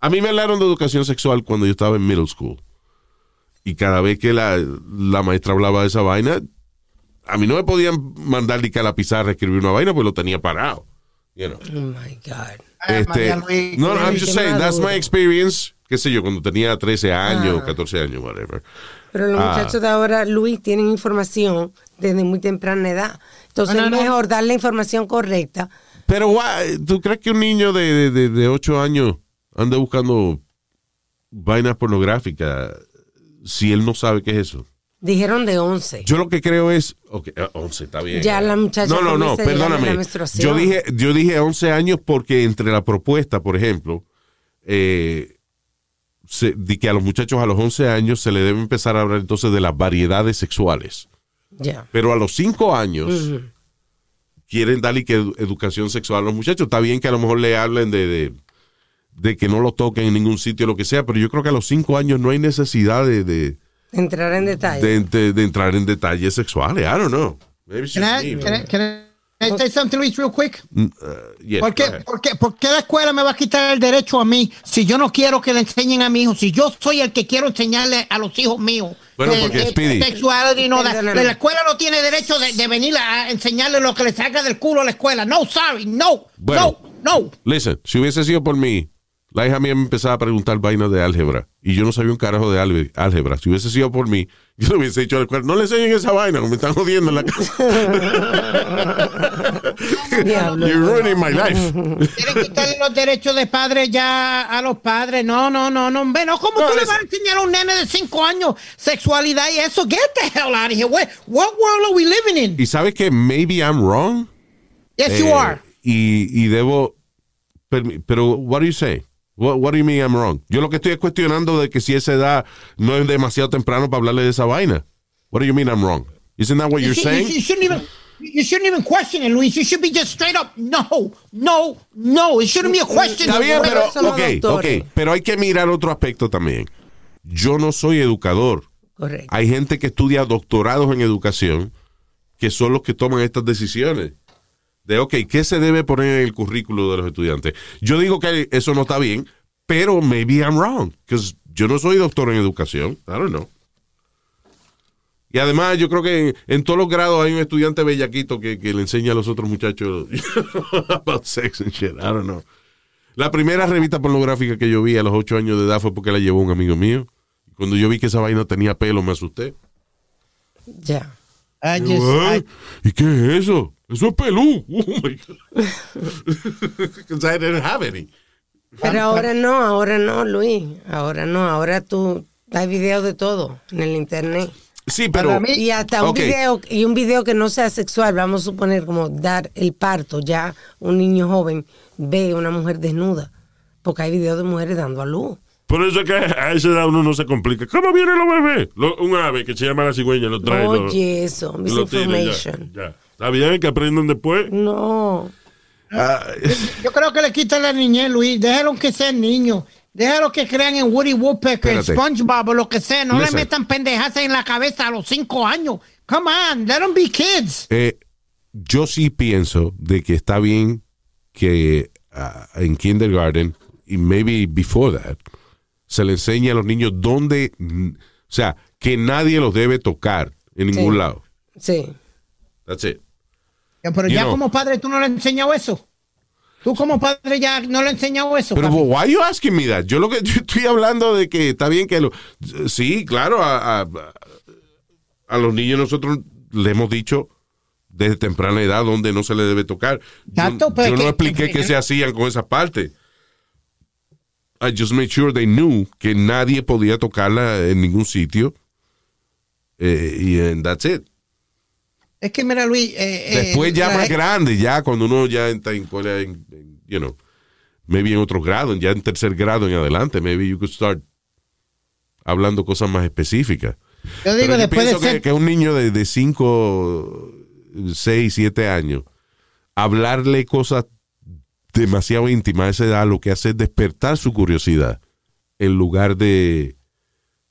A mí me hablaron de educación sexual cuando yo estaba en middle school. Y cada vez que la, la maestra hablaba de esa vaina, a mí no me podían mandar ni que a la pizarra a escribir una vaina, pues lo tenía parado. You know. Oh my God. Ay, Este, Luis, no, no, I'm just saying, that's my experience. Qué sé yo, cuando tenía 13 años, Ah. 14 años, whatever. Pero los Ah. muchachos de ahora, Luis, tienen información desde muy temprana edad. Entonces No, no, es no. mejor dar la información correcta. Pero, why- ¿tú crees que un niño de, de, de, de 8 años anda buscando vainas pornográficas si él no sabe qué es eso? Dijeron de 11. Yo lo que creo es. Ok, eh, 11, está bien. Ya la muchacha No, no, no, perdóname. Yo dije, yo dije 11 años porque entre la propuesta, por ejemplo, eh, se- de que a los muchachos a los 11 años se le debe empezar a hablar entonces de las variedades sexuales. Ya. Pero a los 5 años quieren darle que edu- educación sexual a los muchachos. Está bien que a lo mejor le hablen de, de, de que no lo toquen en ningún sitio, lo que sea, pero yo creo que a los 5 años no hay necesidad de, de, Entrar en detalle. de, de- de entrar en detalles sexuales. I don't know. Maybe Can I, me, can I- can I say something, Luis, real quick? Mm, uh, yes, ¿Por qué, por, qué, por qué la escuela me va a quitar el derecho a mí si yo no quiero que le enseñen a mi hijo? Si yo soy el que quiero enseñarle a los hijos míos. Bueno, porque, de Speedy- sexualidad y no, Perdóname. la escuela no tiene derecho de, de venir a enseñarle lo que le salga del culo a la escuela. No, sorry, no, Bueno. no, no. Listen, si hubiese sido por mí, la hija mía me empezaba a preguntar vainas de álgebra y yo no sabía un carajo de álge- álgebra. Si hubiese sido por mí, yo le hubiese dicho a la escuela, no le enseñen esa vaina, me están jodiendo en la casa. You're ruining my life. Quieren quitarle los derechos de padre ya a los padres. No, no, no, no. Hombre, no, ¿cómo No, tú le vas a enseñar a un nene de 5 años sexualidad y eso? Get the hell out of here. What, what world are we living in? y sabes que maybe I'm wrong. Yes, you Eh, are. Y, y debo. Pero, what do you say? What, what do you mean I'm wrong? Yo lo que estoy es cuestionando de que si esa edad no es demasiado temprano para hablarle de esa vaina. What do you mean I'm wrong? Isn't that what You, you're saying? you, you shouldn't even. You shouldn't even question it, Luis. You should be just straight up. No, no, no. It shouldn't be a question. Está bien, pero, somos ok, doctores. ok, pero hay que mirar otro aspecto también. Yo no soy educador. Correcto. Hay gente que estudia doctorados en educación que son los que toman estas decisiones. De, ok, ¿qué se debe poner en el currículo de los estudiantes? Yo digo que eso no está bien, pero maybe I'm wrong. Because yo no soy doctor en educación. I don't know. Y además, yo creo que en, todos los grados hay un estudiante bellaquito que, que le enseña a los otros muchachos about sex and shit. I don't know. La primera revista pornográfica que yo vi a los ocho años de edad fue porque la llevó un amigo mío. Cuando yo vi que esa vaina tenía pelo, me asusté. Ya. I Yo, just, "Ah, I- ¿Y qué es eso? Eso es pelú. Oh my God. I didn't have any. Pero ahora no, ahora no, Luis. Ahora no, ahora tú hay videos de todo en el internet. Sí, pero. Mí- Y hasta un video y un video que no sea sexual, vamos a suponer como dar el parto, ya un niño joven ve una mujer desnuda, porque hay videos de mujeres dando a luz. Por eso es que a esa edad uno no se complica. ¿Cómo vienen los bebés? Lo- un ave que se llama la cigüeña lo trae. Oye, eso, lo ya, misinformation. ya. Está bien que aprendan después. No. ah, yo creo que le quitan la niñez, Luis. Déjalo que sean niños. Déjalo que crean en Woody Woodpecker, Espérate. SpongeBob o lo que sea. No Listen. le metan pendejas en la cabeza a los cinco años. Come on, let them be kids. eh, yo sí pienso de que está bien que ah, en kindergarten y maybe before that se le enseñe a los niños dónde mm, sea, que nadie los debe tocar en ningún Sí. lado. Sí. That's it. Pero You ya know. como padre tú no le has enseñado eso. Tú como padre ya no le has enseñado eso. Pero papi. why you asking me that? Yo lo que yo estoy hablando de que está bien que lo sí, claro, a, a- a los niños nosotros le hemos dicho desde temprana edad donde no se le debe tocar. Yo- Exacto, yo, no que- expliqué qué se hacían con esa parte. I just made sure they knew que nadie podía tocarla en ningún sitio. Eh, y and that's it. Es que mira Luis. eh, eh, Después ya la- más grande, ya cuando uno ya está en, en, en, you know, maybe en otro grado, ya en tercer grado en adelante, maybe you could start hablando cosas más específicas. Yo digo Pero yo después de pienso que, ser. que un niño de 5, 6, 7 años, hablarle cosas demasiado íntimas a esa edad, lo que hace es despertar su curiosidad en lugar de,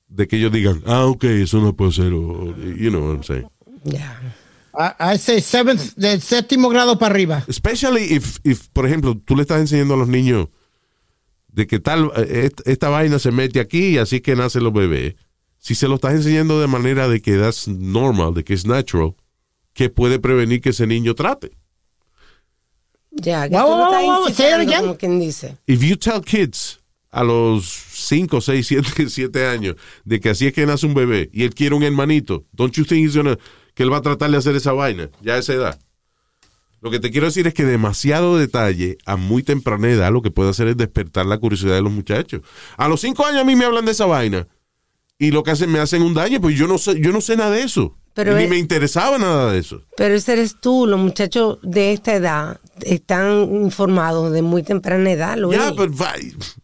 de que ellos digan, ah, ok, eso no puede ser, o, you know what I'm saying. A, a ese seventh, del séptimo grado para arriba. Especially if, if, por ejemplo, tú le estás enseñando a los niños de que tal, eh, est- esta vaina se mete aquí y así que nacen los bebés. Si se lo estás enseñando de manera de que that's normal, de que es natural, que puede prevenir que ese niño trate. Ya, que Guau, tú lo estás incitando, again. como quien dice. If you tell kids a los 5, 6, 7, 7 años de que así es que nace un bebé y él quiere un hermanito, don't you think he's gonna- que él va a tratar de hacer esa vaina ya a esa edad? Lo que te quiero decir es que demasiado detalle a muy temprana edad lo que puede hacer es despertar la curiosidad de los muchachos. A los 5 años a mí me hablan de esa vaina y lo que hacen me hacen un daño, pues yo no sé, yo no sé nada de eso. Pero Ni es- me interesaba nada de eso. Pero ese eres tú, los muchachos de esta edad están informados de muy temprana edad, Luis. Ya, pero va-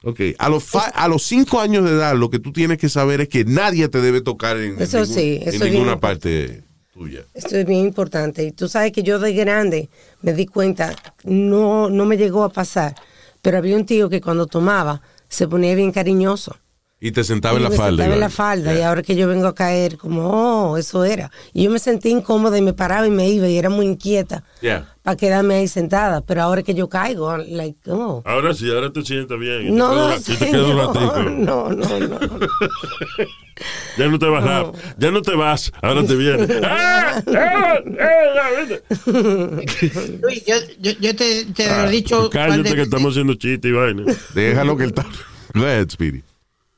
ok, a los a los cinco años de edad lo que tú tienes que saber es que nadie te debe tocar en, Eso ningún- sí, en es ninguna bien parte tuya. Esto es bien importante. Y tú sabes que yo de grande me di cuenta, no, no me llegó a pasar, pero había un tío que cuando tomaba se ponía bien cariñoso. Y te sentaba en la Y me falda. sentaba en la falda y Yeah. ahora que yo vengo a caer, como, oh, eso era. Y yo me sentí incómoda y me paraba y me iba y era muy inquieta Yeah. para quedarme ahí sentada. Pero ahora que yo caigo, like, oh. Ahora sí, ahora te sientes bien. Y No, te no, y te un ratico. no, no, no. Ya no te vas, a- ya no te vas, ahora te vienes. ¡Ah! ¡Ah! ¡Ah! Luis, yo, yo, yo te, te Ah, lo he dicho. Cállate de que estamos haciendo chiste y vaina. Déjalo que él está. Go ahead, Speedy.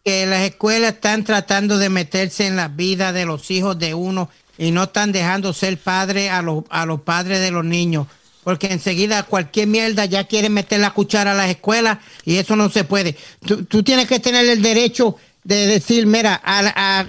Que las escuelas están tratando de meterse en la vida de los hijos de uno y no están dejando ser padre a los, a los padres de los niños. Porque enseguida cualquier mierda ya quieren meter la cuchara a las escuelas y eso no se puede. Tú, tú tienes que tener el derecho de decir, mira, a,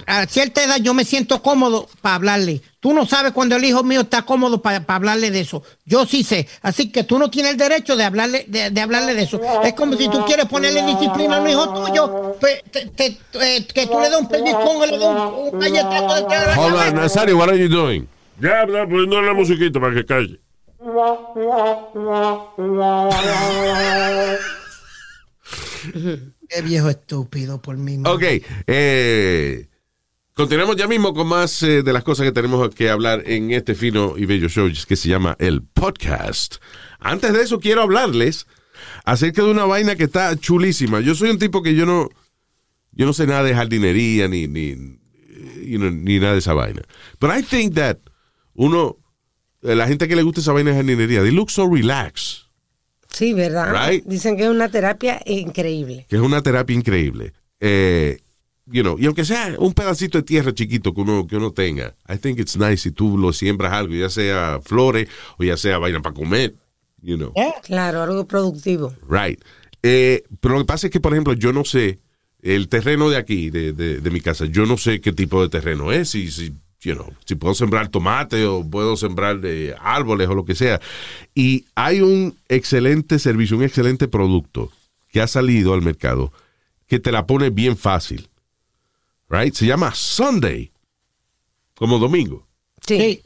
a- a cierta edad yo me siento cómodo para hablarle. Tú no sabes cuando el hijo mío está cómodo para hablarle de eso. Yo sí sé. Así que tú no tienes el derecho de hablarle de, de hablarle de eso. Es como si tú quieres ponerle disciplina a un hijo tuyo, pues, te- te- eh, que tú le des un pellizcón o le des un, un galletazo de la Hold on. Nazario, what are you doing? Ya, ya, poniendo la musiquita para que calle. Qué viejo estúpido por mí. Ok, eh, continuamos ya mismo con más eh, de las cosas que tenemos que hablar en este fino y bello show que se llama el podcast. Antes de eso, quiero hablarles acerca de una vaina que está chulísima. Yo soy un tipo que yo no, yo no sé nada de jardinería ni, ni, know, ni nada de esa vaina. But I think that uno, eh, la gente que le gusta esa vaina de jardinería, they look so relaxed. Sí, ¿verdad? Right. Dicen que es una terapia increíble. que es una terapia increíble. Eh, you know, y aunque sea un pedacito de tierra chiquito que uno, que uno tenga, I think it's nice si tú lo siembras algo, ya sea flores o ya sea vaina para comer, you know. Claro, algo productivo. Right. Eh, pero lo que pasa es que, por ejemplo, yo no sé, el terreno de aquí, de, de- de mi casa, yo no sé qué tipo de terreno es, si, si, you know, si puedo sembrar tomate o puedo sembrar de árboles o lo que sea. Y hay un excelente servicio, un excelente producto que ha salido al mercado que te la pone bien fácil. Right? Se llama Sunday, como domingo. Sí. Sí.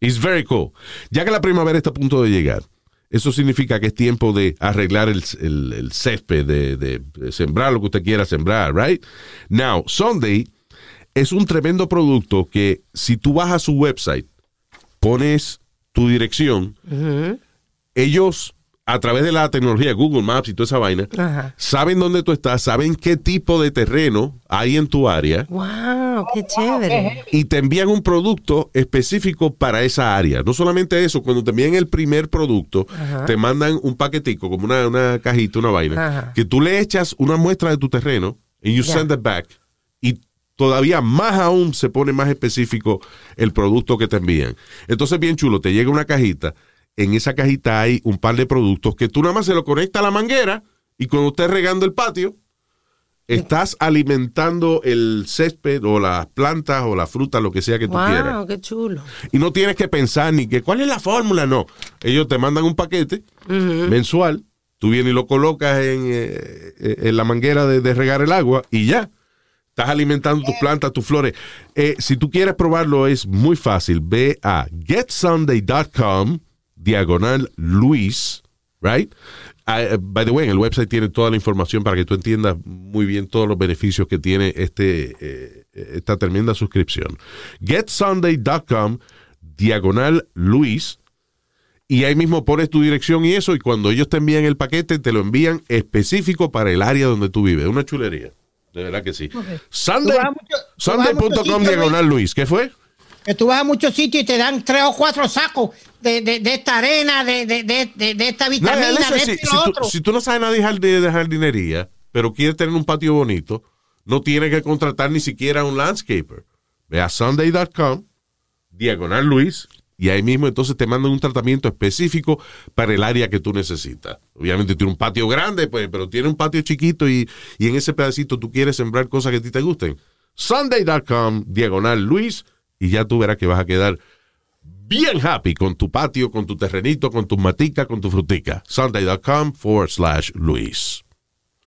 It's very cool. Ya que la primavera está a punto de llegar, eso significa que es tiempo de arreglar el, el- el césped, de, de- de sembrar lo que usted quiera sembrar, right? Now, Sunday es un tremendo producto que si tú vas a su website, pones tu dirección, ellos a través de la tecnología Google Maps y toda esa vaina, saben dónde tú estás, saben qué tipo de terreno hay en tu área. Wow, qué chévere. y te envían un producto específico para esa área. No solamente eso, cuando te envían el primer producto, te mandan un paquetico, como una, una cajita, una vaina, que tú le echas una muestra de tu terreno y you send it back. Y todavía más aún se pone más específico el producto que te envían. Entonces, bien chulo, te llega una cajita. En esa cajita hay un par de productos que tú nada más se lo conectas a la manguera y cuando estés regando el patio, estás alimentando el césped o las plantas o la fruta, lo que sea que tú quieras. Wow, qué chulo. Y no tienes que pensar ni que cuál es la fórmula, no. Ellos te mandan un paquete mensual, tú vienes y lo colocas en, eh, eh, en la manguera de, de regar el agua y ya. Estás alimentando tus plantas, tus flores. Eh, si tú quieres probarlo, es muy fácil. Ve a getsunday.com, diagonal Luis, right? Ah, eh, by the way, en el website tiene toda la información para que tú entiendas muy bien todos los beneficios que tiene este, eh, esta tremenda suscripción. Getsunday.com, diagonal Luis, y ahí mismo pones tu dirección y eso, y cuando ellos te envían el paquete, te lo envían específico para el área donde tú vives. Una chulería. De verdad que sí. Muchos Sunday.com diagonal Luis. ¿Qué fue? Que tú vas a muchos sitios y te dan tres o cuatro sacos de, de, de esta arena, de, de, de, de, de esta vitamina, de si, esto y si lo tú, otro. si tú no sabes nada de jardinería, pero quieres tener un patio bonito, no tienes que contratar ni siquiera un landscaper. Ve a sunday.com, diagonal Luis, y ahí mismo entonces te mandan un tratamiento específico para el área que tú necesitas. Obviamente tiene un patio grande, pues, pero tiene un patio chiquito y, y en ese pedacito tú quieres sembrar cosas que a ti te gusten. Sunday.com, diagonal Luis, y ya tú verás que vas a quedar bien happy con tu patio, con tu terrenito, con tus maticas, con tu frutica. Sunday.com forward slash Luis.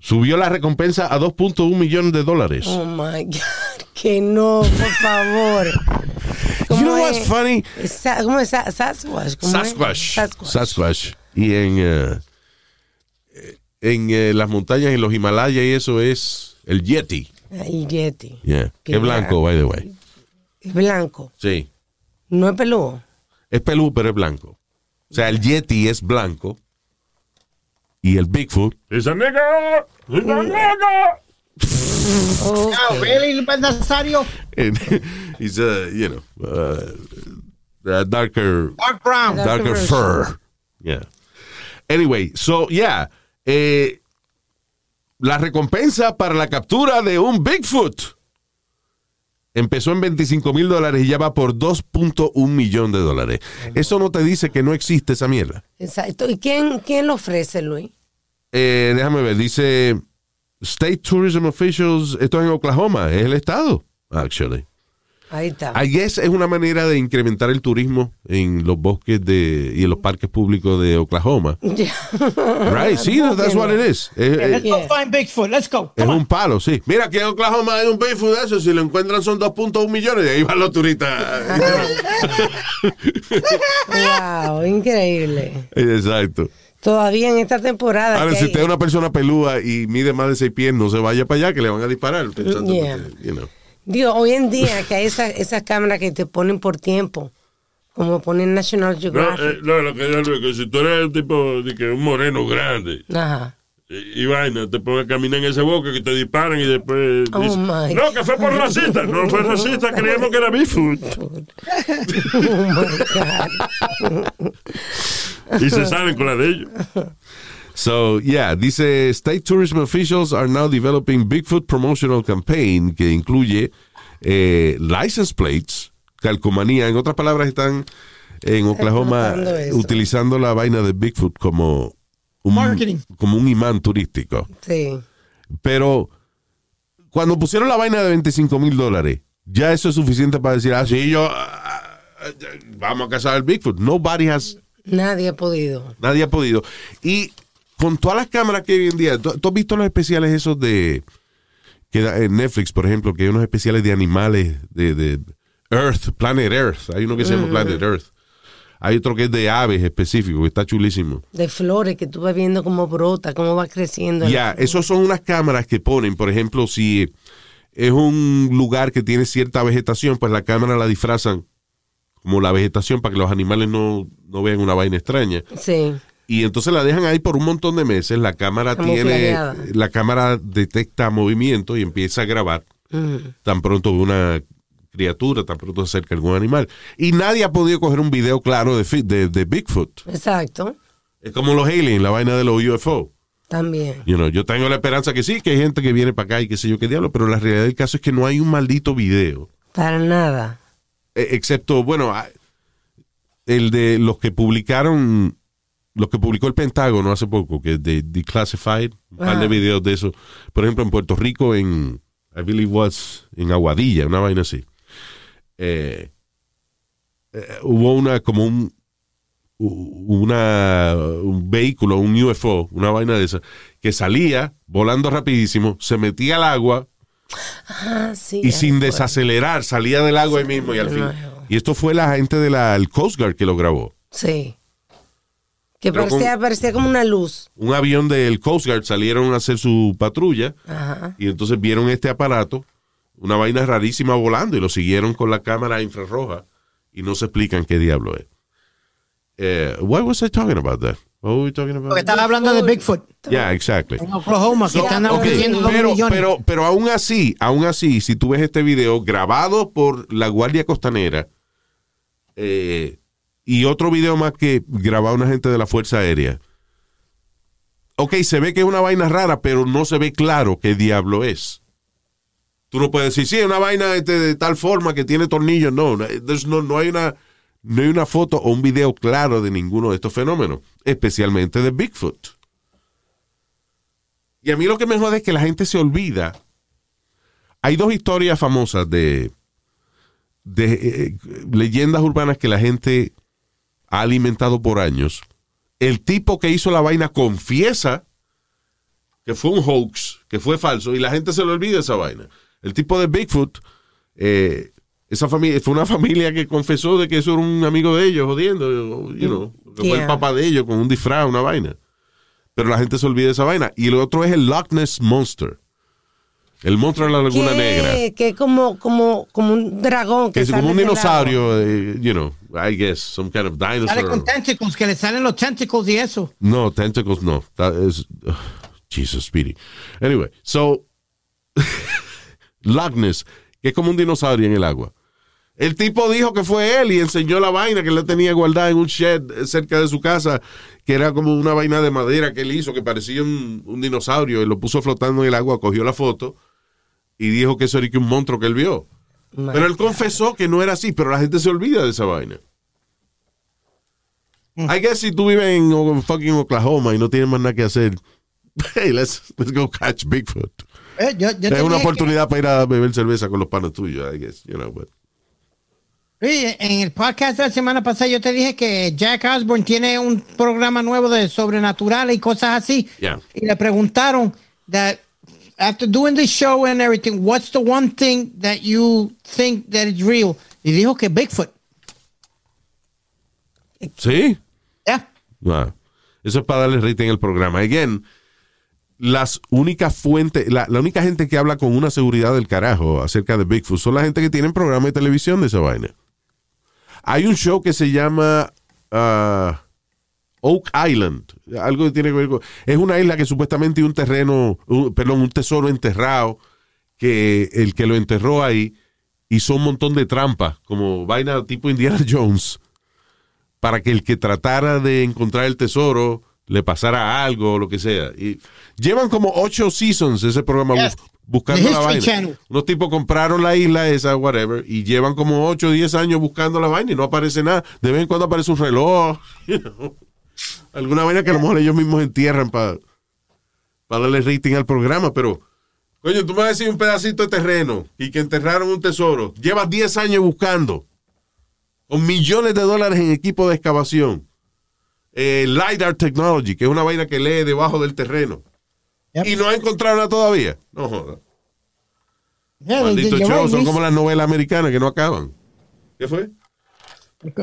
Subió la recompensa a 2.1 millones de dólares. Oh my God. Que no, por favor. You know ¿Cómo what's es? funny? Sa- ¿Cómo es? Sa- Sasquatch. ¿Cómo es? Sasquatch. Sasquatch. Y en, eh, en eh, las montañas, en los Himalayas y eso es el Yeti. El Yeti. Yeah. Qué Es blanco, by the way. Es blanco. Sí. No es peludo. Es pelú, pero es blanco. O sea, el Yeti es blanco. Y el Bigfoot. ¡Esa nega! ¡Esa nega! Oh, really, Nazario? he's, uh, you know, uh, uh, darker, Dark brown. darker fur. Yeah. Anyway, so, yeah. Eh, la recompensa para la captura de un Bigfoot empezó en 25 mil dólares y ya va por 2.1 millón de dólares. Eso no te dice que no existe esa mierda. Exacto. ¿Y quién, quién lo ofrece, Luis? Eh, déjame ver, dice State Tourism Officials, esto es en Oklahoma, es el estado, actually. Ahí está. I guess es una manera de incrementar el turismo en los bosques de, y en los parques públicos de Oklahoma. Right, sí, that's what it is. Es, Let's es- go find Bigfoot. Let's go. es Come on. un palo, sí. Mira, que en Oklahoma hay un Bigfoot de eso. Si lo encuentran son 2.1 millones. Y ahí van los turistas. wow, increíble. Exacto. Todavía en esta temporada. Ahora, si usted es una persona pelúa y mide más de 6 pies, no se vaya para allá que le van a disparar. Pensando Yeah. que, you know. Digo, hoy en día que hay esas, esas cámaras que te ponen por tiempo, como ponen National No, Geographic. eh, no, lo que yo digo es que si tú eres un tipo de que un moreno grande Ajá. y, y vaina, te pones a caminar en ese bosque que te disparan y después Oh, dicen, my no, que fue por racista. No fue racista, creíamos que era Bigfoot. Oh my God. Y se salen con la de ellos. So, yeah, dice, state tourism officials are now developing Bigfoot promotional campaign que incluye eh, license plates, calcomanía. En otras palabras, están en Oklahoma utilizando la vaina de Bigfoot como un, Marketing. como un imán turístico. Sí. Pero cuando pusieron la vaina de 25 mil dólares, ya eso es suficiente para decir, ah, sí, yo, ah, ah, vamos a cazar el Bigfoot. Nobody has Nadie ha podido. Nadie ha podido. Y con todas las cámaras que hay hoy en día, ¿tú, tú has visto los especiales esos de que en Netflix, por ejemplo, que hay unos especiales de animales de, de Earth, Planet Earth. Hay uno que se llama. Planet Earth. Hay otro que es de aves específico, que está chulísimo. De flores que tú vas viendo cómo brota, cómo va creciendo. Ya, esos son unas cámaras que ponen, por ejemplo, si es un lugar que tiene cierta vegetación, pues la cámara la disfrazan como la vegetación para que los animales no, no vean una vaina extraña. Sí. Y entonces la dejan ahí por un montón de meses. La cámara tiene, la cámara detecta movimiento y empieza a grabar Mm. tan pronto una criatura, tan pronto se acerca algún animal. Y nadie ha podido coger un video claro de, de, de Bigfoot. Exacto. Es como los aliens, la vaina de los UFO. También. You know, yo tengo la esperanza que sí, que hay gente que viene para acá y qué sé yo qué diablo, pero la realidad del caso es que no hay un maldito video. Para nada. Eh, excepto, bueno, el de los que publicaron, los que publicó el Pentágono hace poco, que es de Declassified, un par de videos de eso. Por ejemplo, en Puerto Rico, en, I believe was, en Aguadilla, una vaina así. Eh, eh, hubo una, como un, una, un vehículo, un UFO, una vaina de esa, que salía volando rapidísimo, se metía al agua, Ah, sí. y sin desacelerar salía del agua ahí mismo y al fin. Y esto fue la gente del Coast Guard que lo grabó. Sí. Que parecía, parecía como una luz. Un avión del Coast Guard salieron a hacer su patrulla Ajá. y entonces vieron este aparato, una vaina rarísima volando y lo siguieron con la cámara infrarroja y no se explican qué diablo es. Eh, what was I talking about that? What were we talking about? Porque estaba hablando de Bigfoot Yeah, exactly. en Oklahoma, que están Ok, ofreciendo dos pero, millones. pero, pero aún así, aún así, si tú ves este video grabado por la Guardia Costanera eh, y otro video más que grababa una gente de la Fuerza Aérea, ok, se ve que es una vaina rara, pero no se ve claro qué diablo es. Tú no puedes decir, sí, es una vaina este, de tal forma que tiene tornillos. No, no, hay una, no hay una foto o un video claro de ninguno de estos fenómenos, especialmente de Bigfoot. Y a mí lo que me jode es que la gente se olvida. Hay dos historias famosas de, de eh, leyendas urbanas que la gente ha alimentado por años. El tipo que hizo la vaina confiesa que fue un hoax, que fue falso, y la gente se le olvida esa vaina. El tipo de Bigfoot, eh, esa familia, fue una familia que confesó de que eso era un amigo de ellos, jodiendo, you know, que fue el papá de ellos con un disfraz, una vaina. Pero la gente se olvida de esa vaina. Y el otro es el Loch Ness Monster. El monstruo de la Laguna Negra. Que es como, como, como un dragón. Que Que es como sale un dinosaurio, eh, you know, I guess, some kind of Sale dinosaur. con tentacles, que le salen los tentacles y eso. No, tentacles no. That is, Jesus, Speedy. Anyway, so, Loch Ness, que es como un dinosaurio en el agua. El tipo dijo que fue él y enseñó la vaina que él tenía guardada en un shed cerca de su casa, que era como una vaina de madera que él hizo, que parecía un, un dinosaurio, y lo puso flotando en el agua, cogió la foto y dijo que eso era que un monstruo que él vio. Pero él confesó que no era así, pero la gente se olvida de esa vaina. I guess si tú vives en o- fucking Oklahoma y no tienes más nada que hacer, hey, let's, let's go catch Bigfoot. Eh, yo, yo es una dije que- oportunidad para ir a beber cerveza con los panos tuyos, I guess, you know, but- Sí, en el podcast de la semana pasada yo te dije que Jack Osborne tiene un programa nuevo de sobrenatural y cosas así. Yeah. Y le preguntaron that after doing the show and everything, what's the one thing that you think that is real? Y dijo que Bigfoot. ¿Sí? Yeah. Wow. Eso es para darle rating al programa. Again, las únicas fuentes, la, la única gente que habla con una seguridad del carajo acerca de Bigfoot son la gente que tienen programa de televisión de esa vaina. Hay un show que se llama ah, Oak Island. Algo que tiene que ver con. Es una isla que supuestamente un terreno, un- perdón, un tesoro enterrado. Que el que lo enterró ahí hizo un montón de trampas, como vaina tipo Indiana Jones para que el que tratara de encontrar el tesoro le pasara algo o lo que sea. Y llevan como ocho seasons ese programa buscando la vaina. Channel. Unos tipos compraron la isla esa, whatever, y llevan como ocho o diez años buscando la vaina y no aparece nada. De vez en cuando aparece un reloj. you know. Alguna vaina que a lo mejor ellos mismos entierran para darle rating al programa, pero... Coño, tú me vas a decir un pedacito de terreno y que enterraron un tesoro. Llevas 10 años buscando con millones de dólares en equipo de excavación. Eh, LiDAR Technology, que es una vaina que lee debajo del terreno. Yep. Y no ha encontrado nada todavía. No joda. Yeah, Maldito show, son como las novelas americanas que no acaban. ¿Qué fue?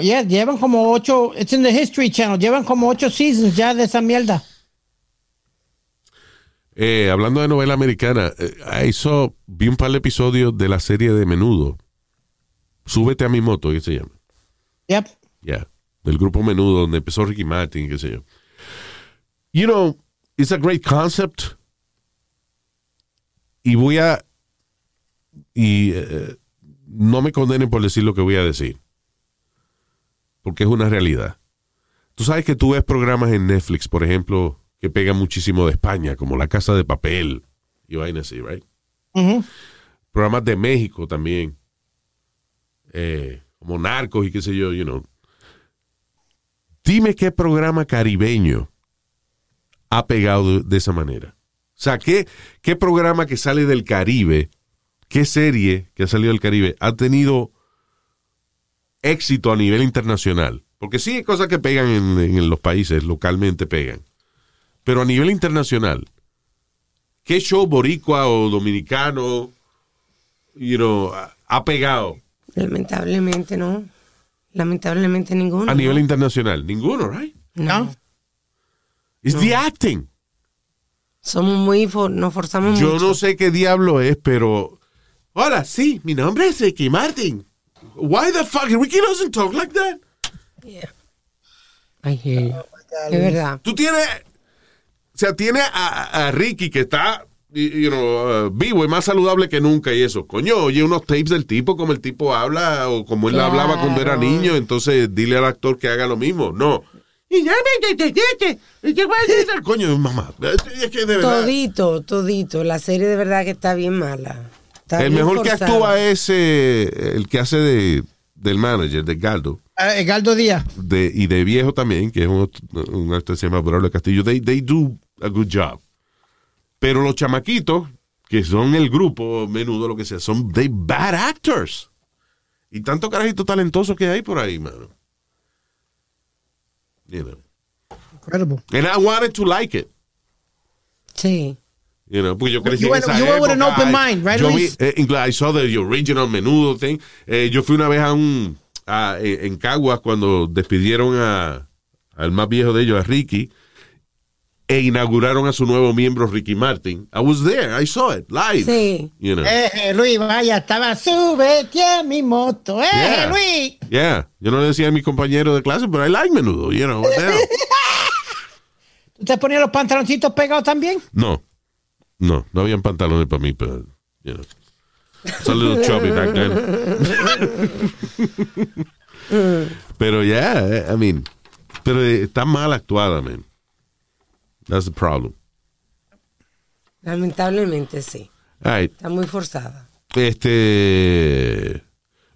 Yeah, llevan como ocho, it's in the History Channel, llevan como ocho seasons ya de esa mierda. Eh, hablando de novela americana, eh, I saw- vi un par de episodios de la serie de Menudo. Súbete a mi moto, ¿qué se llama? Yep. Ya. Del grupo Menudo, donde empezó Ricky Martin, qué sé yo. You know, it's a great concept. Y voy a. Y eh, no me condenen por decir lo que voy a decir. Porque es una realidad. Tú sabes que tú ves programas en Netflix, por ejemplo, que pegan muchísimo de España, como La Casa de Papel y vainas así, right? Programas de México también, eh, como Narcos y qué sé yo, you know. Dime qué programa caribeño ha pegado de, de esa manera. O sea, ¿qué, ¿qué programa que sale del Caribe, qué serie que ha salido del Caribe ha tenido éxito a nivel internacional? Porque sí hay cosas que pegan en, en los países, localmente pegan. Pero a nivel internacional, ¿qué show boricua o dominicano you know, ha- pegado Lamentablemente no. Lamentablemente ninguno. a nivel internacional? Ninguno, right? No. It's the acting. Somos muy, for- nos forzamos Yo mucho. no sé qué diablo es, pero. Hola, sí, mi nombre es Ricky Martin. Why the fuck? Ricky doesn't talk like that. I hear you. Es verdad. Tú tienes. O sea, tiene a, a Ricky que está. You know, uh, vivo y más saludable que nunca y eso. Coño, oye unos tapes del tipo como el tipo habla o como él hablaba cuando era Claro. niño, entonces dile al actor que haga lo mismo. No. Coño, mamá. Es que de verdad. Todito, todito. La serie de verdad que está bien mala. Está El mejor que actúa es eh, el que hace de, del manager, de Galdo. Eh, Galdo Díaz. De, y de viejo también, que es un, un actor que se llama Braulio Castillo. They, they do a good job. Pero los chamaquitos, que son el grupo, menudo, lo que sea, son they bad actors. Y tanto carajito talentoso que hay por ahí, mano. You know. Incredible. And I wanted to like it. Sí. You know, porque yo crecí You en esa you went with an época. open mind, right, Yo vi, Luis? eh, I saw the original menudo thing. Eh, yo fui una vez a un, a- en en Caguas cuando despidieron a, al más viejo de ellos, a Ricky, e inauguraron a su nuevo miembro, Ricky Martin. I was there, I saw it, live. Sí. You know. Eh, Luis, vaya, estaba, súbete a mi moto. Eh, Yeah. Luis. Yeah. Yo no le decía a mi compañero de clase, pero I like menudo, you know. what the hell. ¿Tú te ponías los pantaloncitos pegados también? No, no, no habían pantalones para mí, pero, you know. It's a little chubby back then. pero ya, yeah, I mean, pero eh, está mal actuada, man. That's the problem. Lamentablemente sí. Right. Está muy forzada. Este,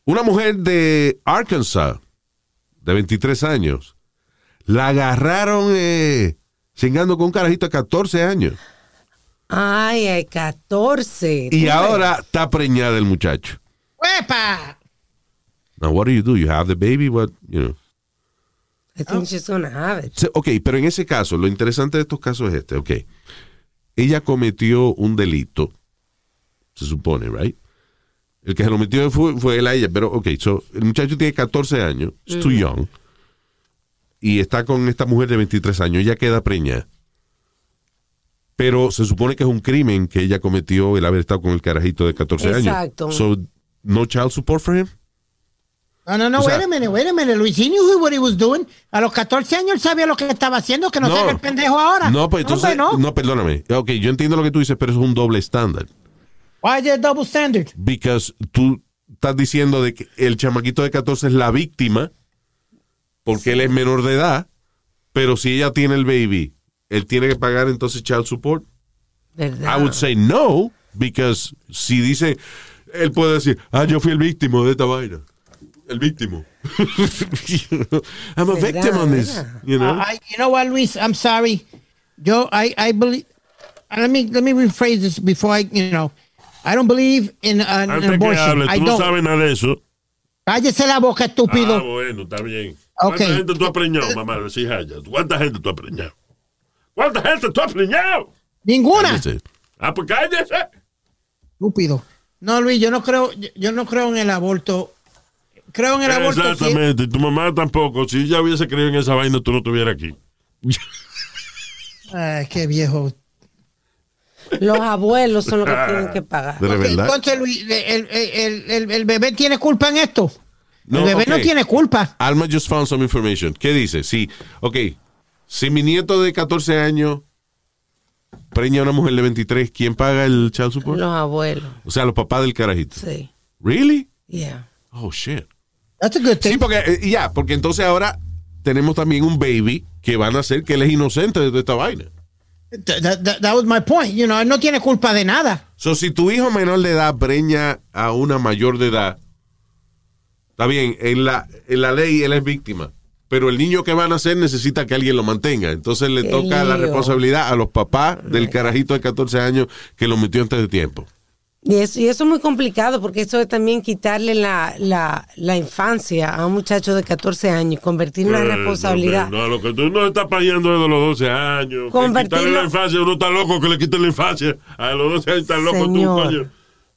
una mujer de Arkansas, de 23 años, la agarraron eh, cingando con un carajito de 14 años. Ay, hay 14. Y ahora está preñada el muchacho. ¡Huepa! Now, what do you do? You have the baby? What, you know. I think she's gonna have it. Ok, pero en ese caso, lo interesante de estos casos es este, ok. Ella cometió un delito, se supone, right? El que se lo metió fue, fue él a ella, pero ok, so, el muchacho tiene 14 años, es too young, y está con esta mujer de 23 años, ella queda preñada. Pero se supone que es un crimen que ella cometió el haber estado con el carajito de 14 Exacto. años. So, no child support for him? No, no, no, O sea- wait a minute, wait a minute. Luis, he knew what he was doing. A los 14 años él sabía lo que estaba haciendo, que no, No. se haga el pendejo ahora. No, pues entonces, hombre, no. perdóname. Ok, yo entiendo lo que tú dices, pero eso es un doble estándar. Why is there double standard? Because tú estás diciendo de que el chamaquito de 14 es la víctima porque él es menor de edad, pero si ella tiene el baby, él tiene que pagar entonces child support. ¿Verdad? I would say no, because si dice, él puede decir, ah, yo fui el víctima de esta vaina. El víctima. I'm a ¿Verdad, victim on this. You know? I, you know what, Luis? I'm sorry. Yo, I, I believe. uh, Let me let me rephrase this before I, you know, I don't believe in uh, an Antes que abortion. hable, I no don't. sabes nada de eso. Cállese la boca, estúpido. Ah, bueno, está bien. Ok. ¿Cuánta gente tú has preñado, mamá? Decís allá. ¿Cuánta gente tú has preñado? ¿Cuánta gente tú has preñado? Ninguna. Cállese. Ah, pues cállese. Estúpido. No, Luis, yo no creo, yo, no creo en el aborto. Creo en el aborto. Exactamente. Y tu mamá tampoco. Si ella hubiese creído en esa vaina, tú no estuvieras aquí. Ay, qué viejo. Los abuelos son los que tienen que pagar. De verdad. Entonces, Luis, el, el- el- el bebé tiene culpa en esto. No, el bebé no tiene culpa. Alma just found some information. ¿Qué dice? Sí, ok. Si mi nieto de 14 años preña a una mujer de 23, ¿quién paga el child support? Los abuelos. O sea, los papás del carajito. Sí. ¿Really? Yeah. Oh, shit. That's a good thing. Sí, porque eh, ya, porque entonces ahora tenemos también un baby que van a hacer que él es inocente de toda esta vaina. That, that- that- that was my point. You know, él no tiene culpa de nada. So, si tu hijo menor de edad preña a una mayor de edad, está bien, en la, en la ley él es víctima. Pero el niño que va a nacer necesita que alguien lo mantenga. Entonces le Qué toca la responsabilidad a los papás del carajito de 14 años que lo metió antes de tiempo. Y eso, y eso es muy complicado porque eso es también quitarle la, la, la infancia a un muchacho de 14 años convertirlo en Eh, responsabilidad. No, no, lo que tú no estás payando desde los 12 años. Convertirlo- Quitarle la infancia, uno está loco que le quite la infancia. A los 12 años estás loco tú, Señor. coño.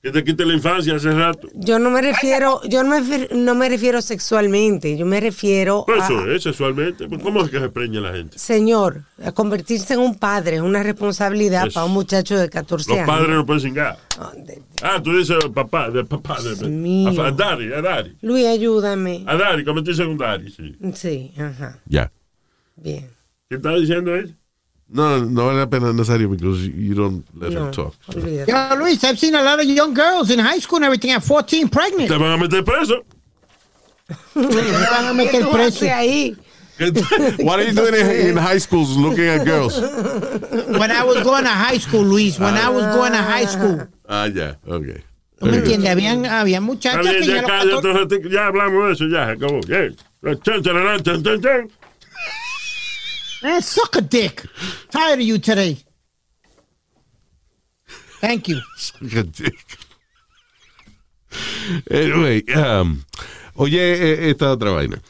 Que te quite la infancia hace rato. Yo no me refiero, yo no me, refiero- no me refiero sexualmente, yo me refiero Pues a, eso es sexualmente. Pues, ¿Cómo es que se preña la gente? señor, a convertirse en un padre es una responsabilidad Eso. para un muchacho de 14 Los años. padres no pueden cingar. ¿Dónde? Ah, tú dices papá, de papá, de, mío. a, a Dari, a Dari. Luis, ayúdame. A Dari, convertirse en un Dari, sí. Sí, ajá, Ya. bien. ¿Qué está diciendo ella? No, no vale la pena necesario because you don't let No, him talk. olvídate. Yo, Luis, I've seen a lot of young girls in high school and everything at 14 pregnant. Te van a meter preso. Me van a ¿Qué meter tú preso. haces ahí? What are you doing in, in high schools looking at girls? When I was going to high school, Luis, when I was going to high school. Ah, ya, ok. ¿Tú me entiendes? Habían, había muchachas bien, que ya ya a los cállate 14 un ratico, ya hablamos de eso, ya, se acabó. Man, suck a dick. Tired of you today. Thank you. Anyway, um, oye, eh, esta otra vaina.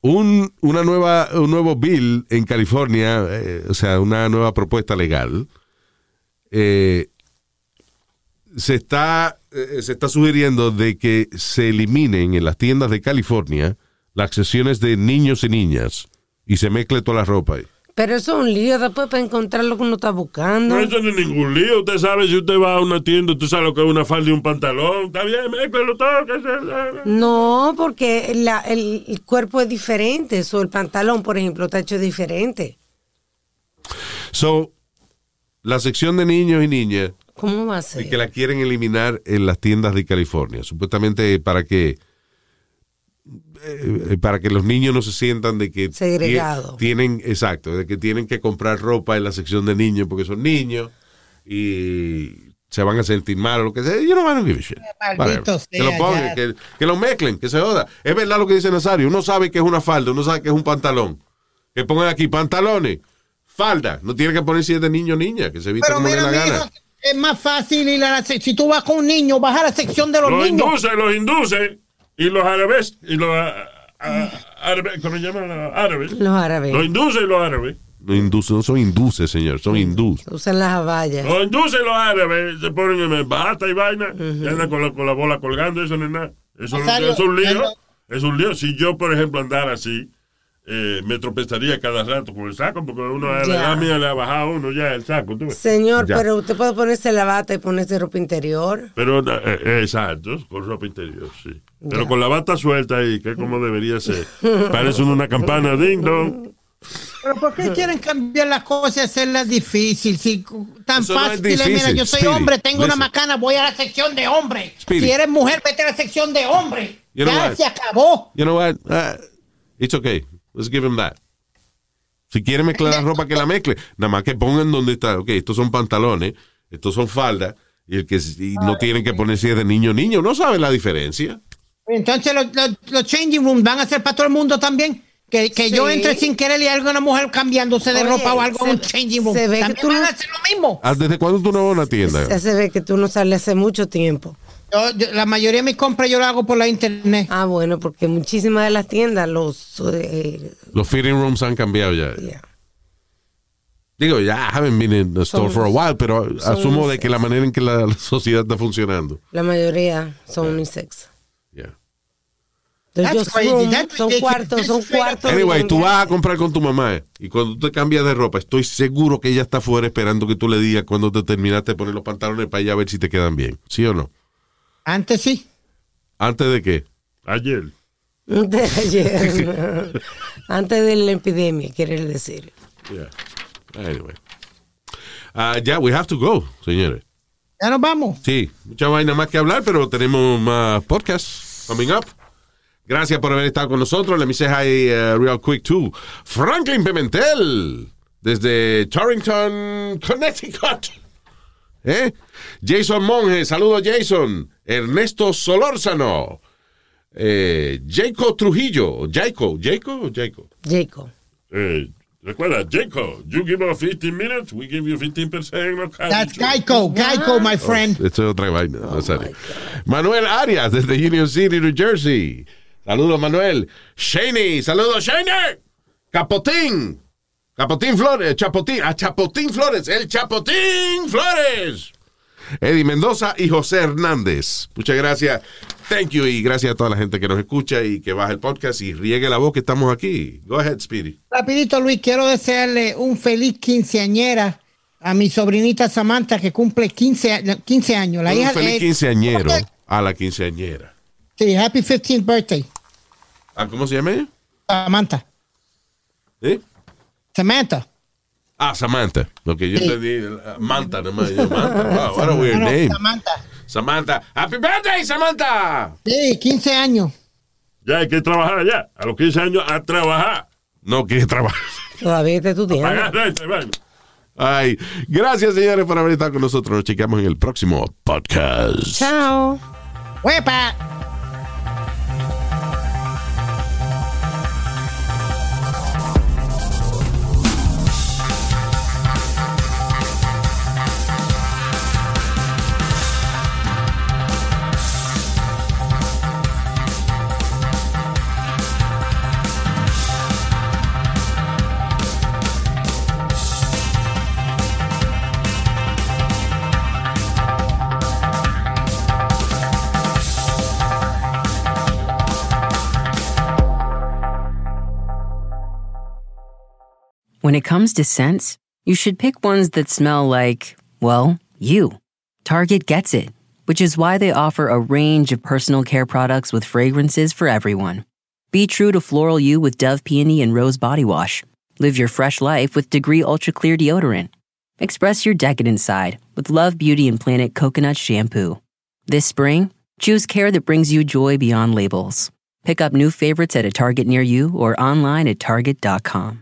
Un, una nueva, un nuevo bill en California, eh, o sea, una nueva propuesta legal, eh, se está, eh, se está sugiriendo de que se eliminen en las tiendas de California las sesiones de niños y niñas y se mezcle toda la ropa ahí. Pero eso es un lío después para encontrar lo que uno está buscando. No, eso no es ningún lío. Usted sabe, si usted va a una tienda, usted sabe lo que es una falda y un pantalón. Está bien, mézclelo todo. que se- No, porque la- el, el cuerpo es diferente. Eso, el pantalón, por ejemplo, está hecho diferente. So, la sección de niños y niñas ¿Cómo va a y ser? que la quieren eliminar en las tiendas de California, supuestamente para que eh, para que los niños no se sientan de que Segregado. tie- tienen exacto, de que tienen que comprar ropa en la sección de niños porque son niños y se van a sentir mal o lo que sea. Yo no van a give a shit. Que lo pongan, que, que lo mezclen, que se joda. Es verdad lo que dice Nazario. Uno sabe que es una falda, uno sabe que es un pantalón. Que pongan aquí pantalones, falda. No tiene que poner si es de niño o niña, que se vista Pero como le mira, dé la gana. es más fácil ir a la Si tú vas con un niño, vas a la sección de los Los niños. induce, los induce. Y los árabes, y los ah, ah, árabes, ¿cómo se llaman? Los árabes. Los árabes. Los hindúes y los árabes. No, induce, no son induces, señor, son hindús. Usan las abayas. Los hindúes y los árabes se ponen en bata y vaina y andan con la, con la bola colgando, eso no es nada. Eso, no- Nazario, es un lío. Es un lío. Si yo, por ejemplo, andara así, eh, me tropezaría cada rato con el saco, porque uno a la edad mía le ha bajado a uno ya el saco. Señor, Ya. pero usted puede ponerse la bata y ponerse ropa interior. Pero, eh, eh, exacto, con ropa interior, sí. Pero con la bata suelta ahí, que es como debería ser. Parece una campana ding dong. Pero ¿por qué quieren cambiar las cosas y hacerlas difícil? Si tan Eso no es fácil, mira, difícil, yo soy Speedy, hombre, tengo una macana, voy a la sección de hombre. Speedy. Si eres mujer, vete a la sección de hombre. You ya se acabó. You know what? Uh, it's okay. Let's give him that. Si quiere mezclar la ropa, que la mezcle. Nada más que pongan donde está. Ok, estos son pantalones, estos son faldas. Y el que y no tienen que poner si es de niño niño. No sabe la diferencia. Entonces los, los- los changing rooms van a ser para todo el mundo también. Que, que yo entre sin querer y algo una mujer cambiándose de Oye, ropa o algo se- un changing room. se ve que tú van no- a hacer lo mismo. Ah, ¿Desde cuándo tú no vas a una tienda? Ya se ve que tú no sales hace mucho tiempo. Yo- yo- la mayoría de mis compras yo las hago por la internet. Ah, bueno, porque muchísimas de las tiendas, los... eh, Los fitting rooms han cambiado ya. yeah. Digo, ya I haven't been in the store Son- for a while, pero asumo de que la manera en que la, la sociedad está funcionando. La mayoría son unisex. Yeah. Room, son cuartos, son cuartos. Anyway, tú vas a comprar con tu mamá eh, y cuando tú te cambias de ropa, estoy seguro que ella está afuera esperando que tú le digas cuando te terminaste de poner los pantalones para ella a ver si te quedan bien. ¿Sí o no? Antes sí. ¿Antes de qué? Ayer. De ayer. Antes de la epidemia, quiere decir. Yeah. Anyway. Ah, ya, we have to go, señores. Ya nos vamos. Sí, mucha vaina más que hablar, pero tenemos más podcasts coming up. Gracias por haber estado con nosotros. Let me say hi uh, real quick to Franklin Pimentel desde Torrington, Connecticut. ¿Eh? Jason Monge, saludos Jason. Ernesto Solórzano. Eh, Jaco Trujillo. Jaco, Jaco o Jaco. Jacob. Eh, recuerda, Jacob, you give us 15 minutes, we give you 15%. No That's Geico. Geico, my friend. Esto es otra vaina. no sale. Manuel Arias desde Union City, New Jersey. Saludos, Manuel. Shaney, saludos, Shaney. Capotín. Capotín Flores, Chapotín, a Chapotín Flores, el Chapotín Flores. Eddie Mendoza y José Hernández. Muchas gracias. Thank you y gracias a toda la gente que nos escucha y que baja el podcast y riegue la voz que estamos aquí. Go ahead, Speedy. Rapidito, Luis, quiero desearle un feliz quinceañera a mi sobrinita Samantha que cumple 15, a- 15 años. La Un hija feliz eh, quinceañero a la quinceañera. Sí, happy 15th birthday, Ah, ¿Cómo se llama ella? Samantha. ¿Eh? Samantha. Ah, Samantha. Lo que yo Sí. entendí, Manta, nomás. Yo, Manta. Wow, what a weird No, name. Samantha. Samantha. Happy birthday, Samantha. Sí, 15 años. Ya hay que trabajar ya. A los 15 años a trabajar. No, que trabajar. Todavía está estudiando. Pagar renta, vaina. Ay, gracias, señores, por haber estado con nosotros. Nos chequeamos en el próximo podcast. Chao. ¡Huepa! When it comes to scents, you should pick ones that smell like, well, you. Target gets it, which is why they offer a range of personal care products with fragrances for everyone. Be true to floral you with Dove Peony and Rose Body Wash. Live your fresh life with Degree Ultra Clear Deodorant. Express your decadent side with Love Beauty and Planet Coconut Shampoo. This spring, choose care that brings you joy beyond labels. Pick up new favorites at a Target near you or online at Target.com.